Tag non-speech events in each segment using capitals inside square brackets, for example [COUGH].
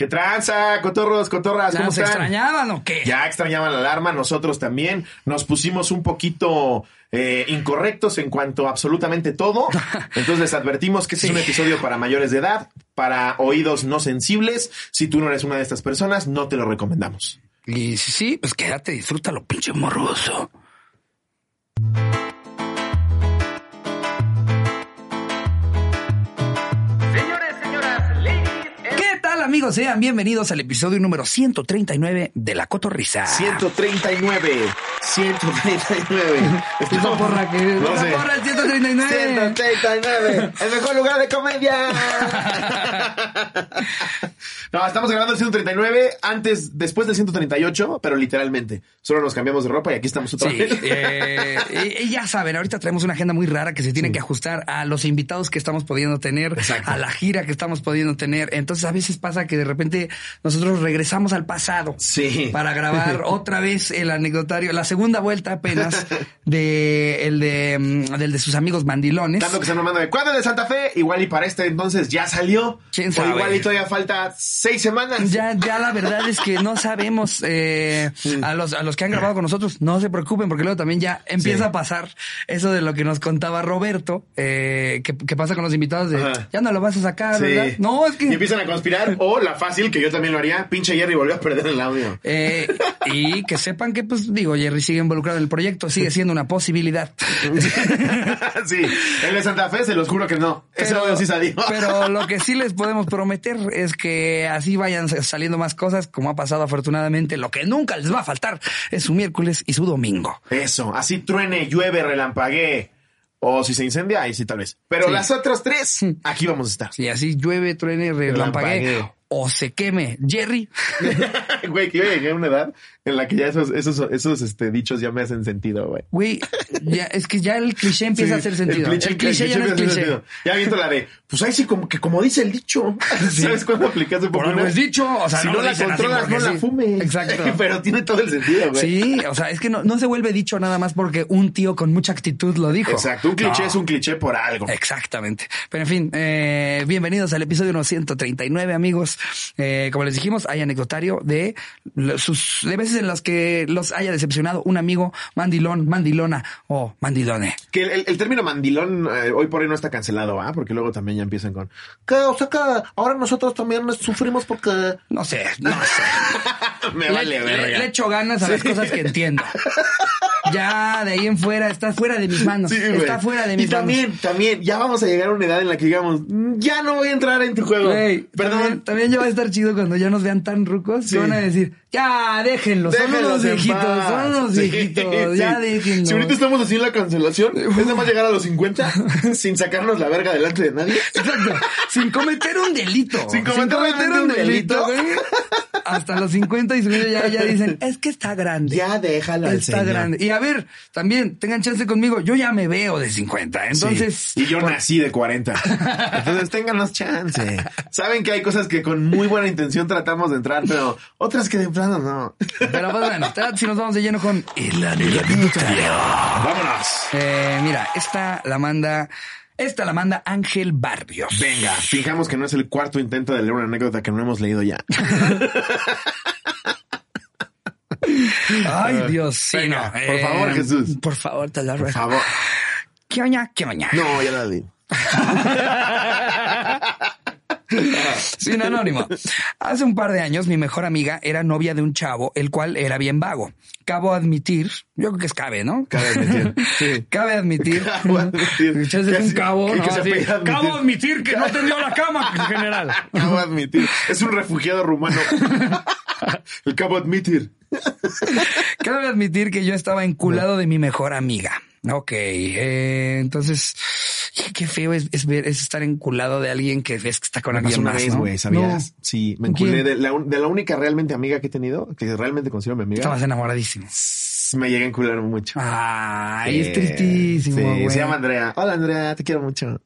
¿Qué tranza, cotorros, cotorras? ¿Cómo ¿Nos están? extrañaban o qué? Ya extrañaban la alarma, nosotros también. Nos pusimos un poquito eh, incorrectos en cuanto a absolutamente todo. [LAUGHS] Entonces les advertimos que este es un episodio para mayores de edad, para oídos no sensibles. Si tú no eres una de estas personas, no te lo recomendamos. Y sí, sí, pues quédate, disfrútalo, pinche morroso. Amigos? Sean bienvenidos al episodio número 139 de La Cotorrisa. 139. 139. Esa porra que... No sé. porra el 139. 139. El mejor lugar de comedia. [LAUGHS] No, estamos grabando el 139 antes, después del 138, pero literalmente. Solo nos cambiamos de ropa y aquí estamos otra Sí, vez. eh, y- y ya saben, ahorita traemos una agenda muy rara que se tiene que ajustar a los invitados que estamos pudiendo tener, Exacto. a la gira que estamos pudiendo tener. Entonces a veces pasa que de repente nosotros regresamos al pasado Sí. para grabar [LAUGHS] otra vez el anecdotario, la segunda vuelta apenas [LAUGHS] de el de mm, del de sus amigos mandilones. Tanto que están mamando de ¿cuándo de Santa Fe? Igual y para este entonces ya salió. ¿Quién O igual y todavía falta seis semanas. Ya, ya la verdad es que no sabemos eh, a los a los que han grabado con nosotros, no se preocupen porque luego también ya empieza Sí. a pasar eso de lo que nos contaba Roberto, eh, que, que pasa con los invitados de Ajá. ya no lo vas a sacar, Sí. ¿verdad? No, es Y que empiezan a conspirar. O [LAUGHS] la fácil, que yo también lo haría. Pinche Jerry volvió a perder el audio. eh, y que sepan que, pues, digo, Jerry sigue involucrado en el proyecto, sigue siendo una posibilidad. [LAUGHS] sí. El de Santa Fe, se los juro que no. Ese audio sí salió. pero [LAUGHS] lo que sí les podemos prometer es que así vayan saliendo más cosas, como ha pasado afortunadamente. Lo que nunca les va a faltar es su miércoles y su domingo. Eso, así truene, llueve, relampaguee. O si se incendia, ahí sí tal vez. Pero Sí. las otras tres, aquí vamos a estar. Si así llueve, truene, Relampaguee. O se queme. Jerry, [LAUGHS] Güey, que yo llegué a una edad en la que ya esos, esos, esos este, dichos ya me hacen sentido, güey. güey, ya, es que ya el cliché empieza a hacer sentido. El cliché, ya no es cliché. sentido. Ya viento la de, pues ahí sí como que como dice el dicho. [LAUGHS] ¿Sabes cuándo aplicaste Por algo es dicho, o sea, si no la controlas, no la fumes. Exacto. [LAUGHS] Pero tiene todo el sentido, güey. Sí, o sea, es que no, no se vuelve dicho nada más porque un tío con mucha actitud lo dijo. Exacto, un cliché No. es un cliché por algo. Exactamente. Pero en fin, eh, bienvenidos al episodio número 139, amigos. Eh, como les dijimos, hay anecdotario de sus de veces en las que los haya decepcionado un amigo mandilón, mandilona o mandilone. Que el término mandilón eh, hoy por hoy no está cancelado, ¿ah? Porque luego también ya empiezan con que, o sea que ahora nosotros también sufrimos porque No sé, no sé. [LAUGHS] [LAUGHS] me le, vale le- verga. le echo ganas a las cosas que entiendo. [LAUGHS] Ya de ahí en fuera, está fuera de mis manos. Sí, está fuera de y mis manos. también, también, ya vamos a llegar a una edad en la que digamos, "Mm, ya no voy a entrar en tu juego. Perdón. También, también ya va a estar chido cuando ya nos vean tan rucos Sí. van a decir, ya déjenlos, son Déjenlos unos en viejitos, paz. son unos Sí, viejitos, ya [LAUGHS] sí. déjenlos. Si ahorita estamos así en la cancelación, es nada más llegar a los 50 [LAUGHS] sin sacarnos la verga delante de nadie. Exacto. Sin cometer un delito. Sin cometer un delito. güey. Hasta los 50 y subiendo ya, ya dicen, es que está grande. Ya déjalo al Está señor. grande. Y a ver, también, tengan chance conmigo. Yo ya me veo de 50. Entonces. Sí, Y yo nací de 40. [LAUGHS] Entonces ténganos chance. Saben que hay cosas que con muy buena intención tratamos de entrar, pero otras que de plano no. Pero pues bueno, si nos vamos de lleno con el anecdotario. Vámonos. Eh, mira, esta la manda, esta la manda Ángel Barrios. Venga, fijamos que no es el cuarto intento de leer una anécdota que no hemos leído ya. Ay, Dios, sí, Venga, no. por favor, Jesús. Por favor, te la Por ruego. favor. ¿Qué oña? ¿Qué oña? No, ya la leí. [LAUGHS] [LAUGHS] Sin anónimo. Hace un par de años mi mejor amiga era novia de un chavo, el cual era bien vago. Cabo admitir, yo creo que es cabe, ¿no? Cabe admitir, sí. [LAUGHS] Cabe admitir. Cabo admitir. Que un cabo, que- ¿no? que. Cabo admitir que no tendió la cama, en general. [LAUGHS] Cabo admitir. Es un refugiado rumano. El cabo admitir. Cabe admitir que yo estaba enculado de mi mejor amiga. Ok, eh, entonces, [LAUGHS] qué feo es, es ver, es estar enculado de alguien que ves que está con alguien una más, güey, ¿sabías? No, Sí, me enculé de la, un- de la única realmente amiga que he tenido, que realmente considero mi amiga. estabas enamoradísimo. Me llegué a encular mucho. Ay, Sí, es tristísimo, sí, güey. se llama Andrea. Hola, Andrea, te quiero mucho.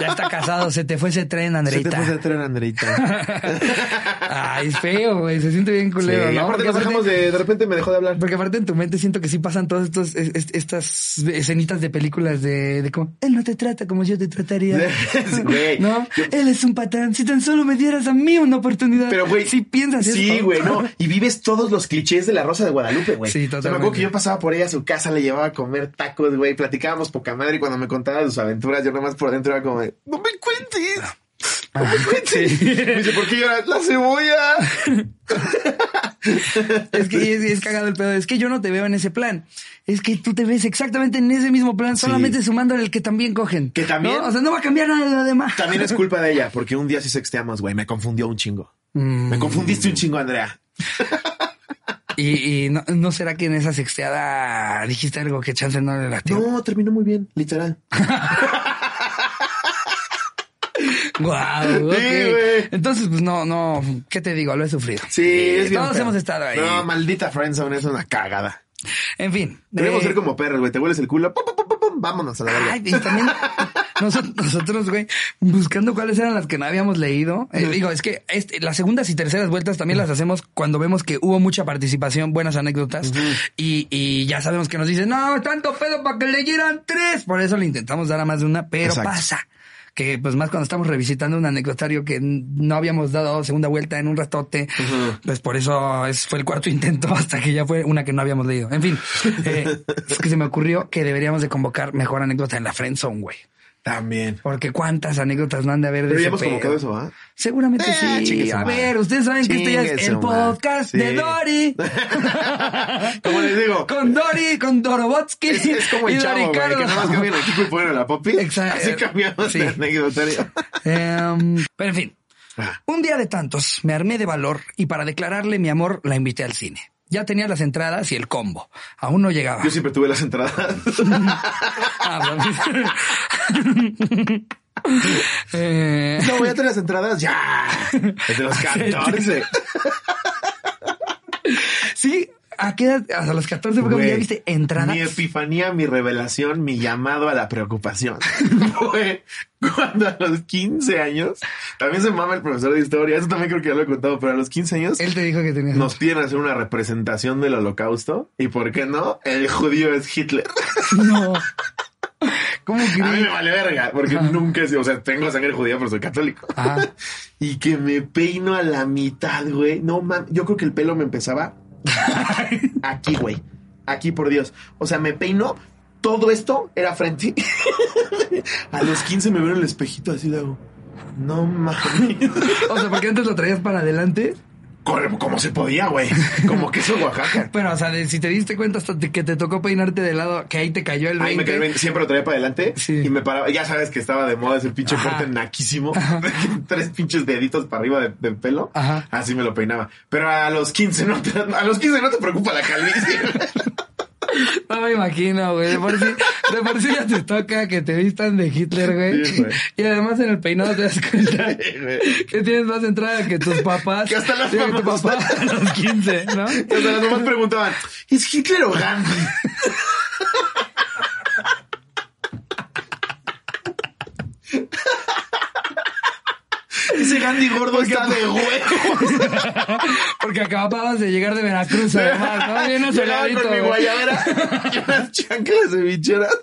Ya está casado, se te fue ese tren, Se te Andreita. puede hacer Andreita. Ay, es feo, güey. Se siente bien culero, Sí, ¿no? aparte nos dejamos de, de repente me dejó de hablar. Porque aparte en tu mente siento que sí pasan todas estos, es- es- estas escenitas de películas de, de cómo él no te trata como yo te trataría. [LAUGHS] Güey. no, él es un patán. Si tan solo me dieras a mí una oportunidad. Pero, güey. si piensas eso. Sí, güey, no. [LAUGHS] Y vives todos los clichés de la Rosa de Guadalupe, güey. Sí, O sea, me totalmente. acuerdo que yo pasaba por ella a su casa, le llevaba a comer tacos, güey. Platicábamos poca madre y cuando me contaba sus aventuras, yo nomás por dentro era como, de, no me cuentes. No me cuentes. Me dice, ¿por qué lloras? La cebolla. Es que es, es cagado el pedo. Es que yo no te veo en ese plan. Es que tú te ves exactamente en ese mismo plan, solamente sumando el que también cogen. ¿Que también? ¿No? O sea, no va a cambiar nada de lo demás. También es [LAUGHS] culpa de ella, porque un día sí sexteamos, güey. Me confundió un chingo. Mm. Me confundiste un chingo, Andrea. [LAUGHS] Y, y no, ¿no será que en esa sexteada dijiste algo que chance no le latió? No, terminó muy bien, literal. [LAUGHS] Guau, ok. güey. Entonces, pues no, no, ¿qué te digo? Lo he sufrido. Sí, es bien Todos feo. hemos estado ahí. No, maldita friendzone es una cagada. En fin. Debemos eh, ser como perros, güey. Te hueles el culo. pum, pum, pum, pum, pum, vámonos a la verga. Ay, y también nosotros, güey, buscando cuáles eran las que no habíamos leído. Eh, digo, es que este, las segundas y terceras vueltas también las hacemos cuando vemos que hubo mucha participación, buenas anécdotas. y, y ya sabemos que nos dicen, no, tanto pedo para que leyeran tres. Por eso le intentamos dar a más de una, pero Exacto. pasa. Que pues más cuando estamos revisitando un anecdotario que no habíamos dado segunda vuelta en un ratote, pues por eso es, fue el cuarto [LAUGHS] intento hasta que ya fue una que no habíamos leído. En fin, eh, es que se me ocurrió que deberíamos de convocar mejor anécdota en la friendzone, güey. También. Porque cuántas anécdotas no han de haber de Pero ese ya hemos pedo? convocado eso, ¿ah? Seguramente Eh, sí. A ver, ustedes saben que este ya es el podcast Sí. de Dori. [LAUGHS] [LAUGHS] Como les digo. Con Dori, con Dorobotsky. Es, es como y el chavo, güey, que Carlos. nada más cambian el equipo y ponen a la popi. Exacto. Así cambiamos Sí. de anecdotario. [LAUGHS] Em, pero en fin, Ah, un día de tantos me armé de valor y para declararle mi amor la invité al cine. Ya tenía las entradas y el combo. Aún no llegaba. Yo siempre tuve las entradas. [LAUGHS] Ah. Eh, No, voy a tener las entradas ya. Desde los 14. [LAUGHS] sí, ¿a qué edad? Hasta los 14 fue Güey, ya viste entradas. Mi epifanía, mi revelación, mi llamado a la preocupación. [LAUGHS] Fue cuando a los 15 años, también se mama el profesor de historia, eso también creo que ya lo he contado, pero a los 15 años Él te dijo que tenías. nos piden hacer una representación del holocausto y por qué no, el judío es Hitler. No. [LAUGHS] ¿Cómo A mí me vale verga, porque nunca he sido, o sea, tengo sangre judía, pero soy católico. Ajá. Y que me peino a la mitad, güey. No, man, yo creo que el pelo me empezaba [LAUGHS] aquí, güey. Aquí, por Dios. O sea, me peino, todo esto era frente. [LAUGHS] a los 15 me veo en el espejito así hago. No mames. [LAUGHS] O sea, porque antes lo traías para adelante. Corre, como se podía, güey. Como queso Oaxaca. [LAUGHS] Pero, o sea, de- si te diste cuenta hasta que te tocó peinarte de lado, que ahí te cayó el 20. Ahí me quedé, siempre lo traía para adelante Sí. y me paraba. Ya sabes que estaba de moda ese pinche Ajá. corte naquísimo. [LAUGHS] Tres pinches deditos para arriba de- del pelo. Ajá. Así me lo peinaba. Pero a los 15 no te, a los 15 no te preocupa la calvicie. [LAUGHS] [LAUGHS] No me imagino, güey. De por sí, de por sí ya te toca que te vistan de Hitler, güey. Sí, güey. y además en el peinado te das cuenta que tienes más entrada que tus papás. Que hasta las Sí, que tu papá a los 15, ¿no? O sea, las mamás preguntaban, ¿es Hitler o Gandhi? [LAUGHS] Ese Gandhi gordo está de huevo. [LAUGHS] Porque acababas de llegar de Veracruz, además, ¿no? Bien Llegaba asoleadito, con mi guayabera y unas chanclas de bicheras.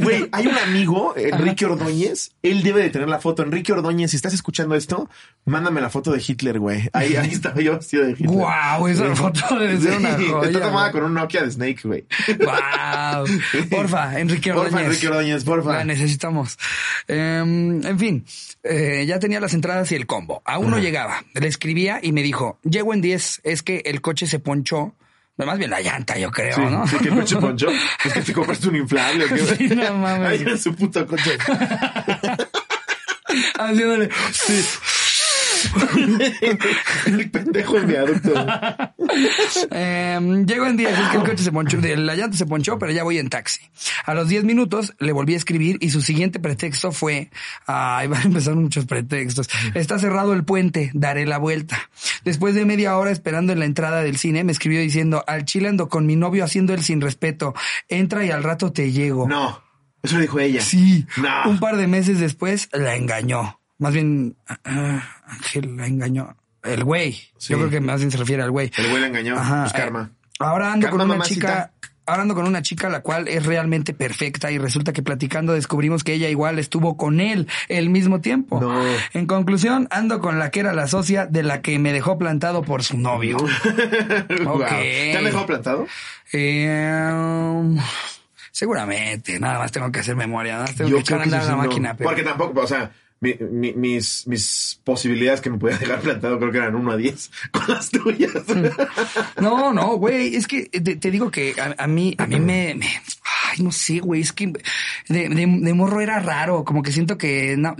Güey, hay un amigo, Enrique Ordóñez. Él debe de tener la foto. Enrique Ordóñez, si estás escuchando esto, mándame la foto de Hitler, güey. Ahí, ahí estaba yo vestido de Hitler. Guau, esa foto debe ser una joya, Está tomada con un Nokia de Snake, güey. Wow. [LAUGHS] Porfa, Enrique Porfa, Ordóñez. Enrique Ordóñez, porfa. La necesitamos. Em, en fin, eh, ya tenía las entradas y el combo. Aún no llegaba. Le escribía y me dijo, llego en 10, es que el coche se ponchó. Más bien la llanta, yo creo, Sí, ¿no? sí, que coche [LAUGHS] poncho. Es que te compraste un inflable. ¿o qué? Sí, no mames. [LAUGHS] Ahí en su puto coche. Haciéndole, [LAUGHS] sí. [LAUGHS] el pendejo en viaducto. Em, llego en 10, es que el coche se ponchó, la llanta se ponchó, pero ya voy en taxi. A los 10 minutos le volví a escribir y su siguiente pretexto fue, ay, [LAUGHS] van a empezar muchos pretextos. Está cerrado el puente, daré la vuelta. Después de media hora esperando en la entrada del cine, me escribió diciendo, al chile ando con mi novio haciendo el sin respeto. Entra y al rato te llego. No. Eso lo dijo ella. Sí. No. Un par de meses después la engañó. Más bien, ah, Ángel la engañó. El güey. Sí. Yo creo que más bien se refiere al güey. El güey la engañó. Ajá. Pues karma. Eh, Ahora ando Karma, con una mamacita. chica. Ahora ando con una chica la cual es realmente perfecta y resulta que platicando descubrimos que ella igual estuvo con él el mismo tiempo. No. En conclusión, ando con la que era la socia de la que me dejó plantado por su novio. [LAUGHS] Guau. ¿Te han dejado plantado? Eh, um, seguramente, nada más tengo que hacer memoria, nada más tengo que echar a andar la no. máquina. pero- Porque tampoco, o sea, mi- mi- mis, mis posibilidades que me podía dejar plantado creo que eran 1 a 10 con las tuyas. No, no, güey, es que te, te digo que a, a mí, a mí me, me- ay, no sé, güey, es que de, de- de morro era raro, como que siento que no-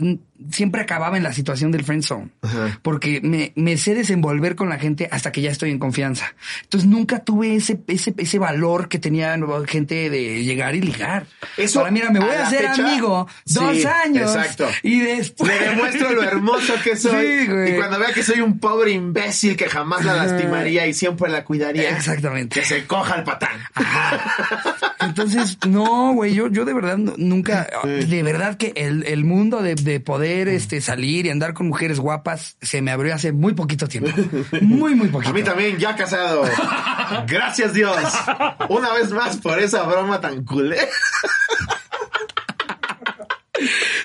siempre acababa en la situación del friend zone, Ajá. porque me, me sé desenvolver con la gente hasta que ya estoy en confianza. Entonces nunca tuve ese, ese, ese valor que tenía gente de llegar y ligar. Eso, Ahora mira, me voy a hacer fecha, amigo sí, dos años exacto. y después Le demuestro lo hermoso que [LAUGHS] soy. Sí, güey. Y cuando vea que soy un pobre imbécil que jamás la lastimaría y siempre la cuidaría. Exactamente. Que se coja el patán. Entonces, no, güey, yo, yo de verdad nunca, de verdad que el, el mundo de, de poder este, salir y andar con mujeres guapas se me abrió hace muy poquito tiempo. [LAUGHS] Muy, muy poquito. A mí también, ya casado. [LAUGHS] Gracias Dios. Una vez más por esa broma tan culé.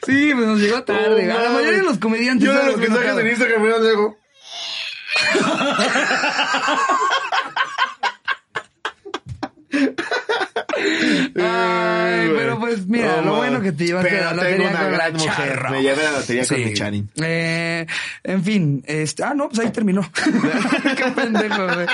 Sí, pues nos llegó tarde. Oh, a la mayoría de los comediantes. Yo de ¿sabes los mensajes en Instagram me digo. [LAUGHS] [LAUGHS] Ay, pero pues mira, lo bueno que te llevaste Pero la lotería una con gran la mujer. Me llevé la lotería con mi Charin. Eh, en fin, este, ah, no, pues ahí terminó. [LAUGHS] Qué pendejo, güey.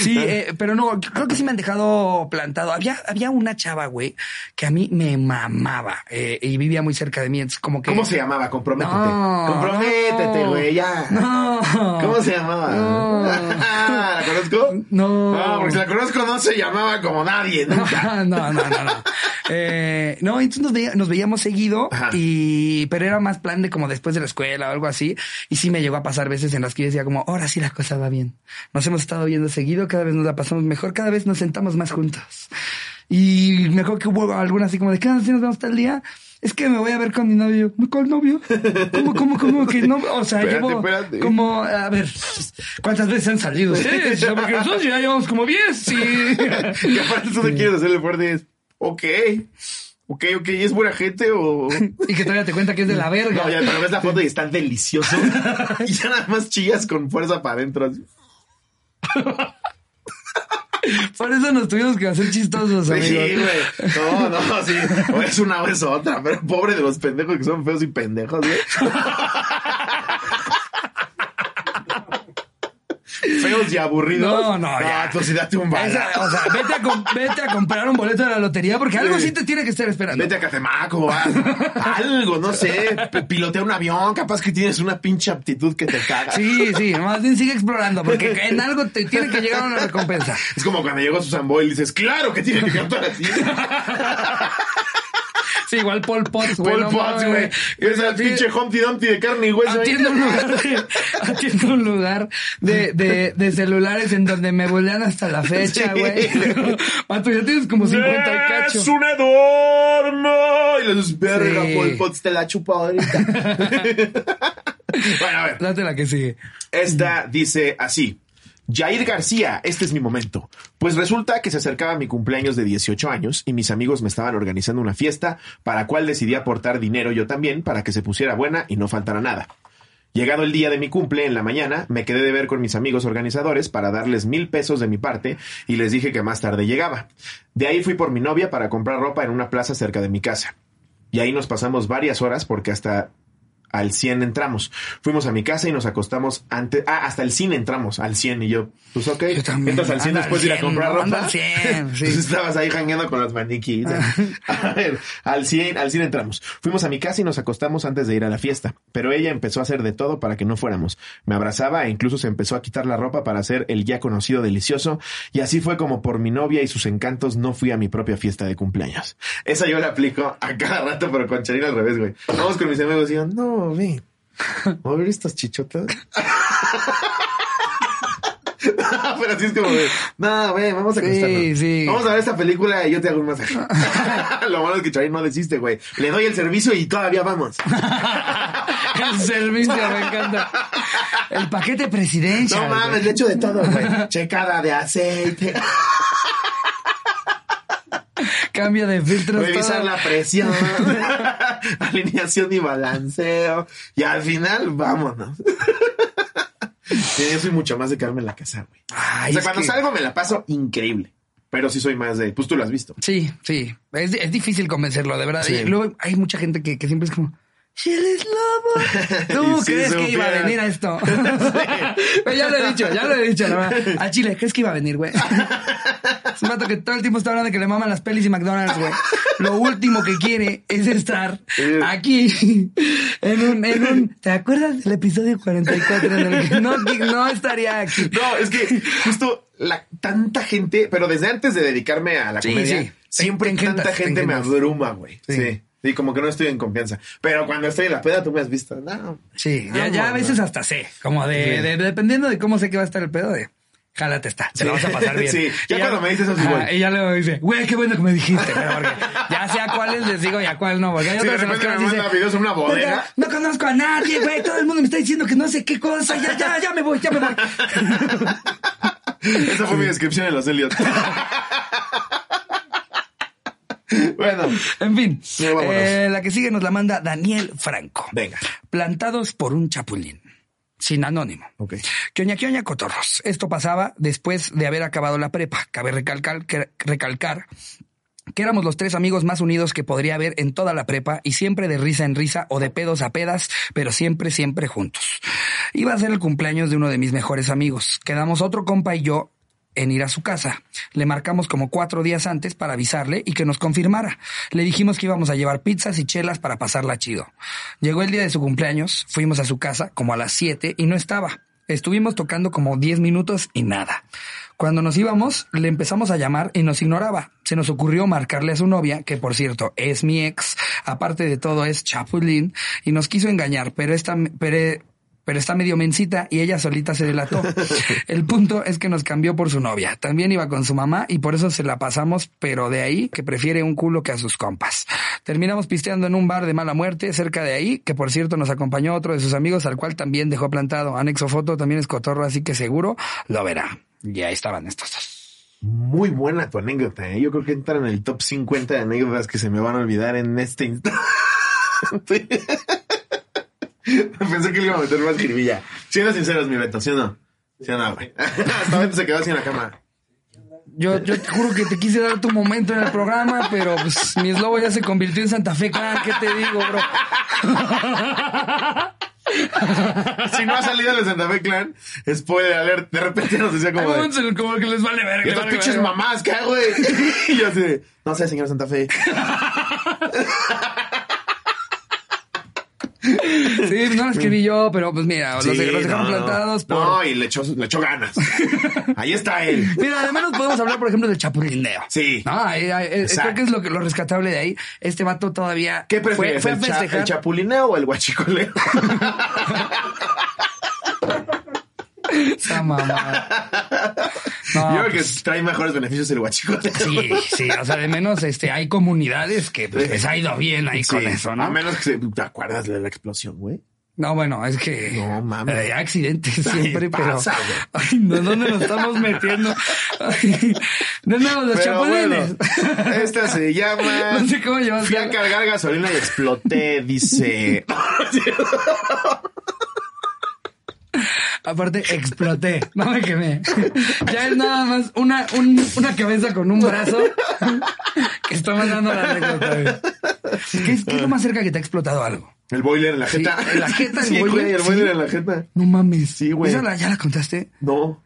Sí, eh, pero no, creo que sí me han dejado plantado. Había, había una chava, güey, que a mí me mamaba eh, y vivía muy cerca de mí. Entonces, como que. ¿Cómo se llamaba? Comprométete. No, Comprométete, no. güey, ya. No. ¿Cómo se llamaba? No. [LAUGHS] ¿La conozco? No. No, porque si la conozco no se llamaba como nadie, [LAUGHS] nunca. no, no, no, no. Eh, no, entonces nos, veía- nos veíamos seguido Ajá. y, pero era más plan de como después de la escuela o algo así. Y sí me llegó a pasar veces en las que yo decía como, ahora sí la cosa va bien. Nos hemos estado viendo seguido, cada vez nos la pasamos mejor, cada vez nos sentamos más juntos. Y me acuerdo que hubo alguna así como de, ¿qué nos vemos tal día? Es que me voy a ver con mi novio. ¿Cuál novio? ¿Cómo, cómo, cómo que no? O sea, Espérate, llevo espérate. como, a ver, ¿cuántas veces han salido ustedes? [LAUGHS] Porque nosotros ya llevamos como 10 y... Y aparte tú te quieres hacerle fuerte. es, Ok. Ok, ok. ¿Y es buena gente o...? [LAUGHS] Y que todavía te cuenta que es de la verga. No, ya, pero ves la foto y está delicioso. [LAUGHS] y ya nada más chillas con fuerza para adentro. así. [LAUGHS] Por eso nos tuvimos que hacer chistosos, Sí, amigos. güey. No, no, sí. O es una o es otra. Pero pobre de los pendejos que son feos y pendejos, güey. Feos y aburridos. No, no, ya. tú sí date un bala. Esa- o sea, vete a, vete a comprar un boleto de la lotería porque algo sí te tiene que estar esperando. Vete a Catemaco, algo, no sé, pilotea un avión, capaz que tienes una pinche aptitud que te caga. Sí, sí, más bien sigue explorando porque en algo te tiene que llegar una recompensa. Es como cuando llegó Susan Boyle y dices, claro que tiene que cantar así. [LAUGHS] Sí, igual Paul Potts, güey. Paul no Potts, güey. Es el Sí, pinche Humpty Dumpty de carne y hueso. Atiendo un lugar, de, atiendo un lugar de, de, de celulares en donde me bolean hasta la fecha, Sí. güey. Mato, ya tienes como 50 y cacho. Es un adorno. Y le dices, verga, Sí. Paul Potts te la chupa ahorita. [LAUGHS] [LAUGHS] bueno, a ver. Date la que sigue. Esta dice así. Jair García, este es mi momento. Pues resulta que se acercaba mi cumpleaños de 18 años y mis amigos me estaban organizando una fiesta para la cual decidí aportar dinero yo también para que se pusiera buena y no faltara nada. Llegado el día de mi cumple, en la mañana, me quedé de ver con mis amigos organizadores para darles mil pesos de mi parte y les dije que más tarde llegaba. De ahí fui por mi novia para comprar ropa en una plaza cerca de mi casa. Y ahí nos pasamos varias horas porque hasta al 100 entramos. Fuimos a mi casa y nos acostamos antes. Ah, hasta el cine entramos, al 100. Y yo, pues ok. Yo también. Entras al 100 Anda después de ir a 100, comprar ropa. al 100, [LAUGHS] sí. Entonces estabas ahí jangueando con los maniquís. [LAUGHS] a ver, al 100, al 100 entramos. Fuimos a mi casa y nos acostamos antes de ir a la fiesta. Pero ella empezó a hacer de todo para que no fuéramos. Me abrazaba e incluso se empezó a quitar la ropa para hacer el ya conocido delicioso. Y así fue como por mi novia y sus encantos no fui a mi propia fiesta de cumpleaños. Esa yo la aplico a cada rato, pero con Charina al revés, güey. Vamos con mis amigos y yo, no, ve. ¿Va a ver estas chichotas? [LAUGHS] Pero sí es como de, no, güey, vamos a Sí, sí. Vamos a ver esta película y yo te hago un masaje. [LAUGHS] Lo malo es que Charín no desiste, güey. Le doy el servicio y todavía vamos. [LAUGHS] El servicio, me encanta. El paquete presidencial. No mames, güey. le echo de todo, güey. Checada de aceite, Cambio de filtros. revisar todo. la presión, [LAUGHS] alineación y balanceo. Y al final, vámonos. Yo soy mucho más de quedarme en la casa, güey. Ay, o sea, cuando que- salgo me la paso increíble. Pero sí soy más de, pues tú lo has visto. Sí, sí. Es, es difícil convencerlo, de verdad. Sí. Y luego hay mucha gente que, que siempre es como. "Si él es lobo. ¿Tú crees que iba a venir a esto? [LAUGHS] Güey, ya lo he dicho, ya lo he dicho, la verdad. [LAUGHS] A Chile, ¿crees que iba a venir, güey? Es un vato que todo el tiempo está hablando de que le maman las pelis y McDonald's, güey. Lo último que quiere es estar aquí [LAUGHS] en un, en un. ¿Te acuerdas del episodio 44 en el que no, no estaría aquí? No, es que justo la, tanta gente, pero desde antes de dedicarme a la Sí, comedia, sí. siempre tanta te gente me abruma, güey. Sí. Sí. como que no estoy en confianza. Pero cuando estoy en la peda, tú me has visto. No. Sí, ya, a veces hasta sé, como de, Sí. de- dependiendo de cómo sé que va a estar el pedo de jálate está, te Sí. lo vas a pasar bien. Sí, ya Y cuando me dices eso, igual. Y ya luego dice, güey, qué bueno que me dijiste, pero porque ya sé a cuáles les digo y a cuál no, porque hay Sí, de otras repente que me dice, videos en una bodega. "Verga, No conozco a nadie, güey, todo el mundo me está diciendo que no sé qué cosa, ya, ya, ya me voy, ya me voy. Esa fue mi descripción en los Elliot. [LAUGHS] [LAUGHS] bueno, En fin, eh, la que sigue nos la manda Daniel Franco. venga. Plantados por un chapulín. Sin anónimo. Ok. Kioña, kioña, cotorros. Esto pasaba después de haber acabado la prepa. Cabe recalcar que, recalcar que éramos los tres amigos más unidos que podría haber en toda la prepa y siempre de risa en risa o de pedos a pedas, pero siempre, siempre juntos. Iba a ser el cumpleaños de uno de mis mejores amigos. Quedamos otro compa y yo en ir a su casa. Le marcamos como cuatro días antes para avisarle y que nos confirmara. Le dijimos que íbamos a llevar pizzas y chelas para pasarla chido. Llegó el día de su cumpleaños, fuimos a su casa como a las siete y no estaba. Estuvimos tocando como 10 minutos y nada. Cuando nos íbamos, le empezamos a llamar y nos ignoraba. Se nos ocurrió marcarle a su novia, que por cierto es mi ex, aparte de todo es Chapulín, y nos quiso engañar, pero esta, pero, pero está medio mencita y ella solita se delató. [LAUGHS] El punto es que nos cambió por su novia. También iba con su mamá y por eso se la pasamos, pero de ahí que prefiere un culo que a sus compas. Terminamos pisteando en un bar de mala muerte cerca de ahí, que por cierto nos acompañó otro de sus amigos al cual también dejó plantado. Anexo foto también es cotorro, así que seguro lo verá. Y ahí estaban estos dos. Muy buena tu anécdota, ¿eh? Yo creo que entran en el top 50 de anécdotas que se me van a olvidar en este instante. [LAUGHS] [LAUGHS] Pensé que le iba a meter más jiribilla. Siendo sinceros, mi Beto, ¿sí o no? ¿Sí o no, güey? [LAUGHS] Hasta Beto se quedó así en la cama. Yo, yo te juro que te quise dar tu momento en el programa, pero pues mi eslobo ya se convirtió en Santa Fe Clan. ¿Qué te digo, bro? [LAUGHS] Si no ha salido el de Santa Fe Clan, spoiler alert, de repente nos decía como de, en los como que les vale verga. "¿Y estas vale pinches verga". mamás, ¿qué hago, güey? Y yo así de, no sé, señor Santa Fe. [LAUGHS] Sí, no la escribí yo, pero pues mira, los, Sí, los dejaron no, no. plantados por... No, y le echó, le echó ganas. [LAUGHS] Ahí está él. Mira, menos podemos hablar, por ejemplo, del chapulineo. Sí. No, eh, creo que es lo, que, lo rescatable de ahí. Este vato todavía ¿Qué fue, prefieres, fue a el, cha- el chapulineo o el guachicoleo? [LAUGHS] Esa. [LAUGHS] No, Yo creo que pues, trae mejores beneficios el guachicoleo. sí, sí, o sea, de menos este, hay comunidades que pues, les ha ido bien ahí con Sí, eso, A ¿no? menos que ¿te acuerdas de la explosión, güey? No, bueno, es que No, mames. hay accidentes siempre, pero pasa, ay, no, ¿dónde nos estamos metiendo? Ay, de nuevo, los Pero chapulines. bueno, esta se llama... [LAUGHS] No sé cómo llamas. Fui a cargar gasolina y exploté, dice... [LAUGHS] Aparte, exploté. No me quemé. Ya es nada más una, un- una cabeza con un brazo que está mandando la anécdota. ¿Qué es, qué es lo más cerca que te ha explotado algo? El boiler en la Sí, jeta. en la jeta, el sí, boiler, güey, el sí. boiler en la jeta. No mames. Sí, güey. ¿Esa la- ya la contaste? No.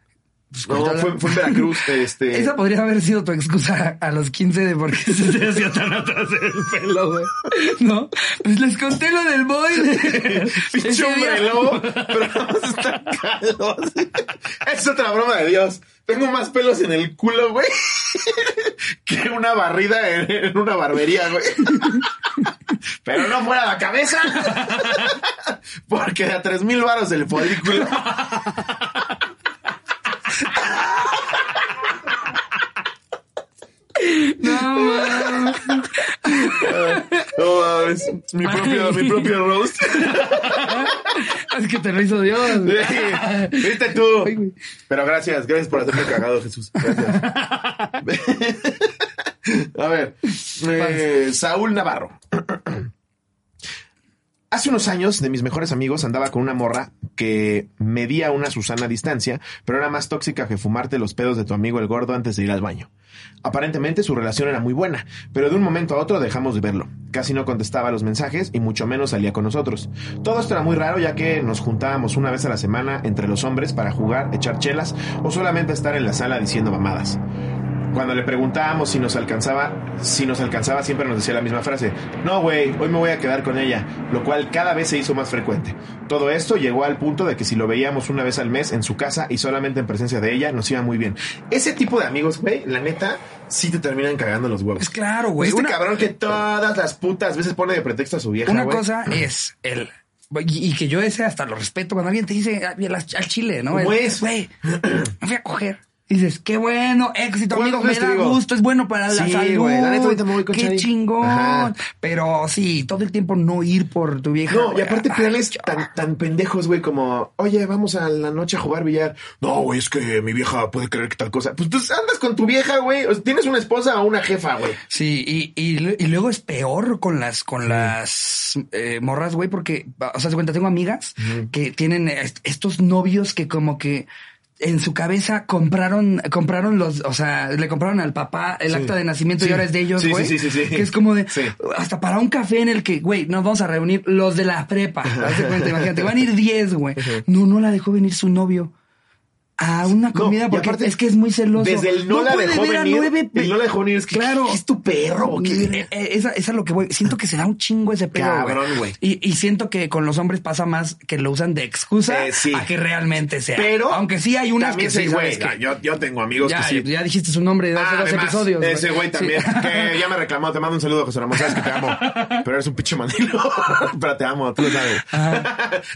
No, cuéntala. fue, fue en Veracruz, [LAUGHS] este... Esa podría haber sido tu excusa a los 15 de por qué se te hacía tan atrás el pelo, güey. [LAUGHS] ¿No? Pues les conté lo del boiler. [LAUGHS] Pinche hombre lobo, pero calvo. Es otra broma de Dios. Tengo más pelos en el culo, güey, que una barrida en, en una barbería, güey. Pero no fuera la cabeza, porque a tres mil varos el folículo. No mames. No mames. Mi propio, mi propio roast. [LAUGHS] Es que te lo hizo Dios. Sí, viste tú. Pero gracias, gracias por hacerme cagado, Jesús. Gracias. [LAUGHS] A ver, eh, Saúl Navarro. Hace unos años, de mis mejores amigos, andaba con una morra que medía una Susana distancia, pero era más tóxica que fumarte los pedos de tu amigo el gordo antes de ir al baño. Aparentemente su relación era muy buena, pero de un momento a otro dejamos de verlo. Casi no contestaba los mensajes y mucho menos salía con nosotros. Todo esto era muy raro ya que nos juntábamos una vez a la semana entre los hombres para jugar, echar chelas o solamente estar en la sala diciendo mamadas. Cuando le preguntábamos si nos alcanzaba, si nos alcanzaba, siempre nos decía la misma frase. No, güey, hoy me voy a quedar con ella, lo cual cada vez se hizo más frecuente. Todo esto llegó al punto de que si lo veíamos una vez al mes en su casa y solamente en presencia de ella, nos iba muy bien. Ese tipo de amigos, güey, la neta, sí te terminan cagando los huevos. Es claro, güey. Este Una- cabrón que todas las putas veces pone de pretexto a su vieja, Una cosa es el. Y, que yo ese hasta lo respeto cuando alguien te dice "Ah, al, chile, ¿no? ¿Cómo El, es? Güey, [CLEARS THROAT] me fui a coger. Y dices, qué bueno, éxito, ¿Cuántas amigo, me da digo? gusto, es bueno para la Sí, salud. la neta ahorita me voy con Qué chingón. Ajá. Pero sí, todo el tiempo no ir por tu vieja. No, y aparte Ay, planes yo- tan, tan pendejos, güey, como, oye, vamos a la noche a jugar billar. No, güey, es que mi vieja puede creer que tal cosa. Pues tú andas con tu vieja, güey. O sea, tienes una esposa o una jefa, güey. Sí, y, y, y luego es peor con las, con las eh, morras, güey, porque, o sea, se cuenta, tengo amigas que tienen est- estos novios que como que en su cabeza compraron, compraron los, o sea, le compraron al papá el Sí. acta de nacimiento y ahora es de ellos, güey. sí, sí, sí. Que es como de, hasta para un café en el que, güey, nos vamos a reunir los de la prepa. [LAUGHS] Cuenta, imagínate, van a ir 10, güey. No, no la dejó venir su novio. A una comida y porque aparte, es que es muy celoso. Desde el no, la dejó ver a nueve el no la dejó venir es que Claro. es tu perro. Eh, eh, Esa, esa es lo que voy. Siento que se da un chingo ese pedo. Cabrón, güey. Y, y siento que con los hombres pasa más que lo usan de excusa Eh, sí. a que realmente sea. Pero aunque sí hay unas que sí, güey. que- Yo, yo tengo amigos ya, que sí. ya dijiste su nombre de hace Ah, dos además, episodios. Ese güey Sí. también, [LAUGHS] que ya me reclamó. Te mando un saludo, José Ramón. Sabes que te amo. [LAUGHS] Pero eres un pinche mandilo. [LAUGHS] pero te amo, tú lo sabes.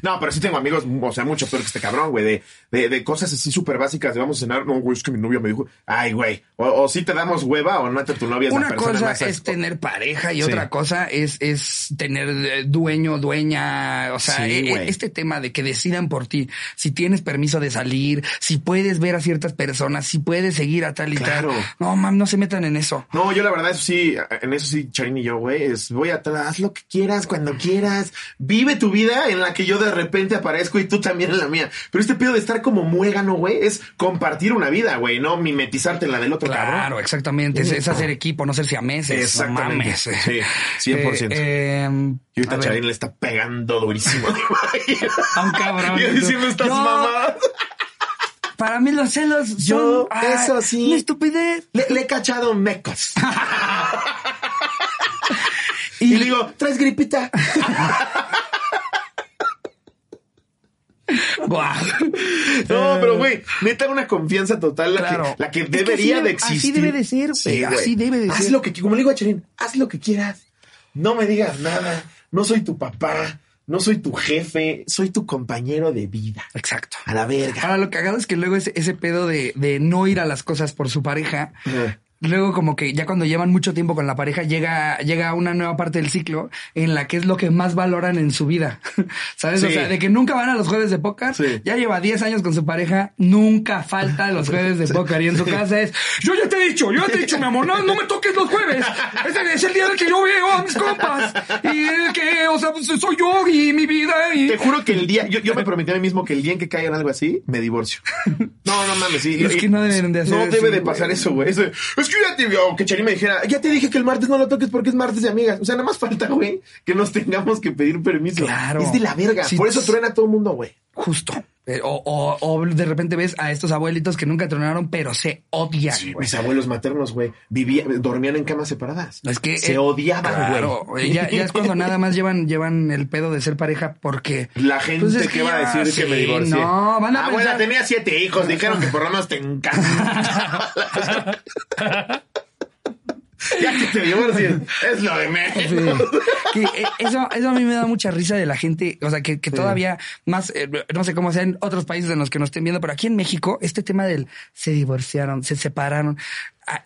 no, pero sí tengo amigos, o sea, mucho peor que este cabrón, güey. De, de, de cosas así súper básicas. De vamos a cenar. No, güey, es que mi novia me dijo. Ay, güey. O, o sí te damos hueva o no te tu novia es la Una persona cosa más es tener pareja y Sí. otra cosa es, es tener eh, dueño, dueña. O sea, Sí, eh, güey. este tema de que decidan por ti si tienes permiso de salir, si puedes ver a ciertas personas, si puedes seguir a tal y Claro. tal. No, mam, no se metan en eso. No, yo la verdad, eso sí, en eso sí, Charín y yo, güey, es voy atrás, haz lo que quieras, cuando quieras, vive tu vida en la que yo de repente aparezco y tú también en la mía. Pero este pedo de estar como muégano, güey, es compartir una vida, güey, no mimetizarte en la del otro Claro, cabrón. exactamente. Es, es hacer equipo, no ser siameses. Exactamente. No mames. Sí, 100%. Eh, [LAUGHS] eh, Y ahorita Charín le está pegando durísimo. [LAUGHS] a un cabrón. Y diciendo estas mamadas. Para mí los celos son Yo, eso sí. una estupidez. Le, le he cachado mecos. [LAUGHS] Y, Y le digo, ¿traes gripita? Guau. [LAUGHS] No, pero güey, neta una confianza total la, Claro. que, la que Es que debería de debe- así existir. debe de ser, güey, así debe de haz ser. lo que como le digo a Cherín, haz lo que quieras. No me digas nada. No soy tu papá, no soy tu jefe, soy tu compañero de vida. Exacto. A la verga. Ahora lo cagado es que luego ese, ese pedo de, de no ir a las cosas por su pareja. Luego como que ya cuando llevan mucho tiempo con la pareja llega, llega una nueva parte del ciclo en la que es lo que más valoran en su vida. [LAUGHS] ¿Sabes? O Sí. sea, de que nunca van a los jueves de póker, Sí. ya lleva 10 años con su pareja, nunca falta los [LAUGHS] jueves de póker y en su casa es, yo ya te he dicho, yo ya te he dicho, mi amor, no, no me toques los jueves. Es el día en el que yo veo a mis compas y el que, o sea, pues, soy yo y mi vida y... Te juro que el día, yo, yo me prometí a mí mismo que el día en que caiga en algo así, me divorcio. [LAUGHS] No, no mames, sí. Es que no deben de hacer No eso, debe de güey. pasar eso, güey. Es que ya te o que Charín me dijera, ya te dije que el martes no lo toques porque es martes de amigas. O sea, nada más falta, güey, que nos tengamos que pedir permiso. Claro. Es de la verga. Sí. Por eso truena todo el mundo, güey. Justo. Eh, O, o, o de repente ves a estos abuelitos que nunca tronaron, pero se odian. güey. Mis abuelos maternos, güey, vivían, dormían en camas separadas. Es que se eh, odiaban, güey. claro, Ya, ya es cuando [LAUGHS] nada más llevan, llevan el pedo de ser pareja porque La gente Pues es que que va a decir que me divorcié. no, van a Abuela, pensar- tenía siete hijos. Dijeron que por lo menos te [LAUGHS] encanta. [LAUGHS] ya que te divorcies, es lo de menos. Que, eh, eso, eso a mí me da mucha risa de la gente, o sea, que, que todavía más, eh, no sé cómo sea en otros países en los que nos estén viendo, pero aquí en México, este tema del se divorciaron, se separaron,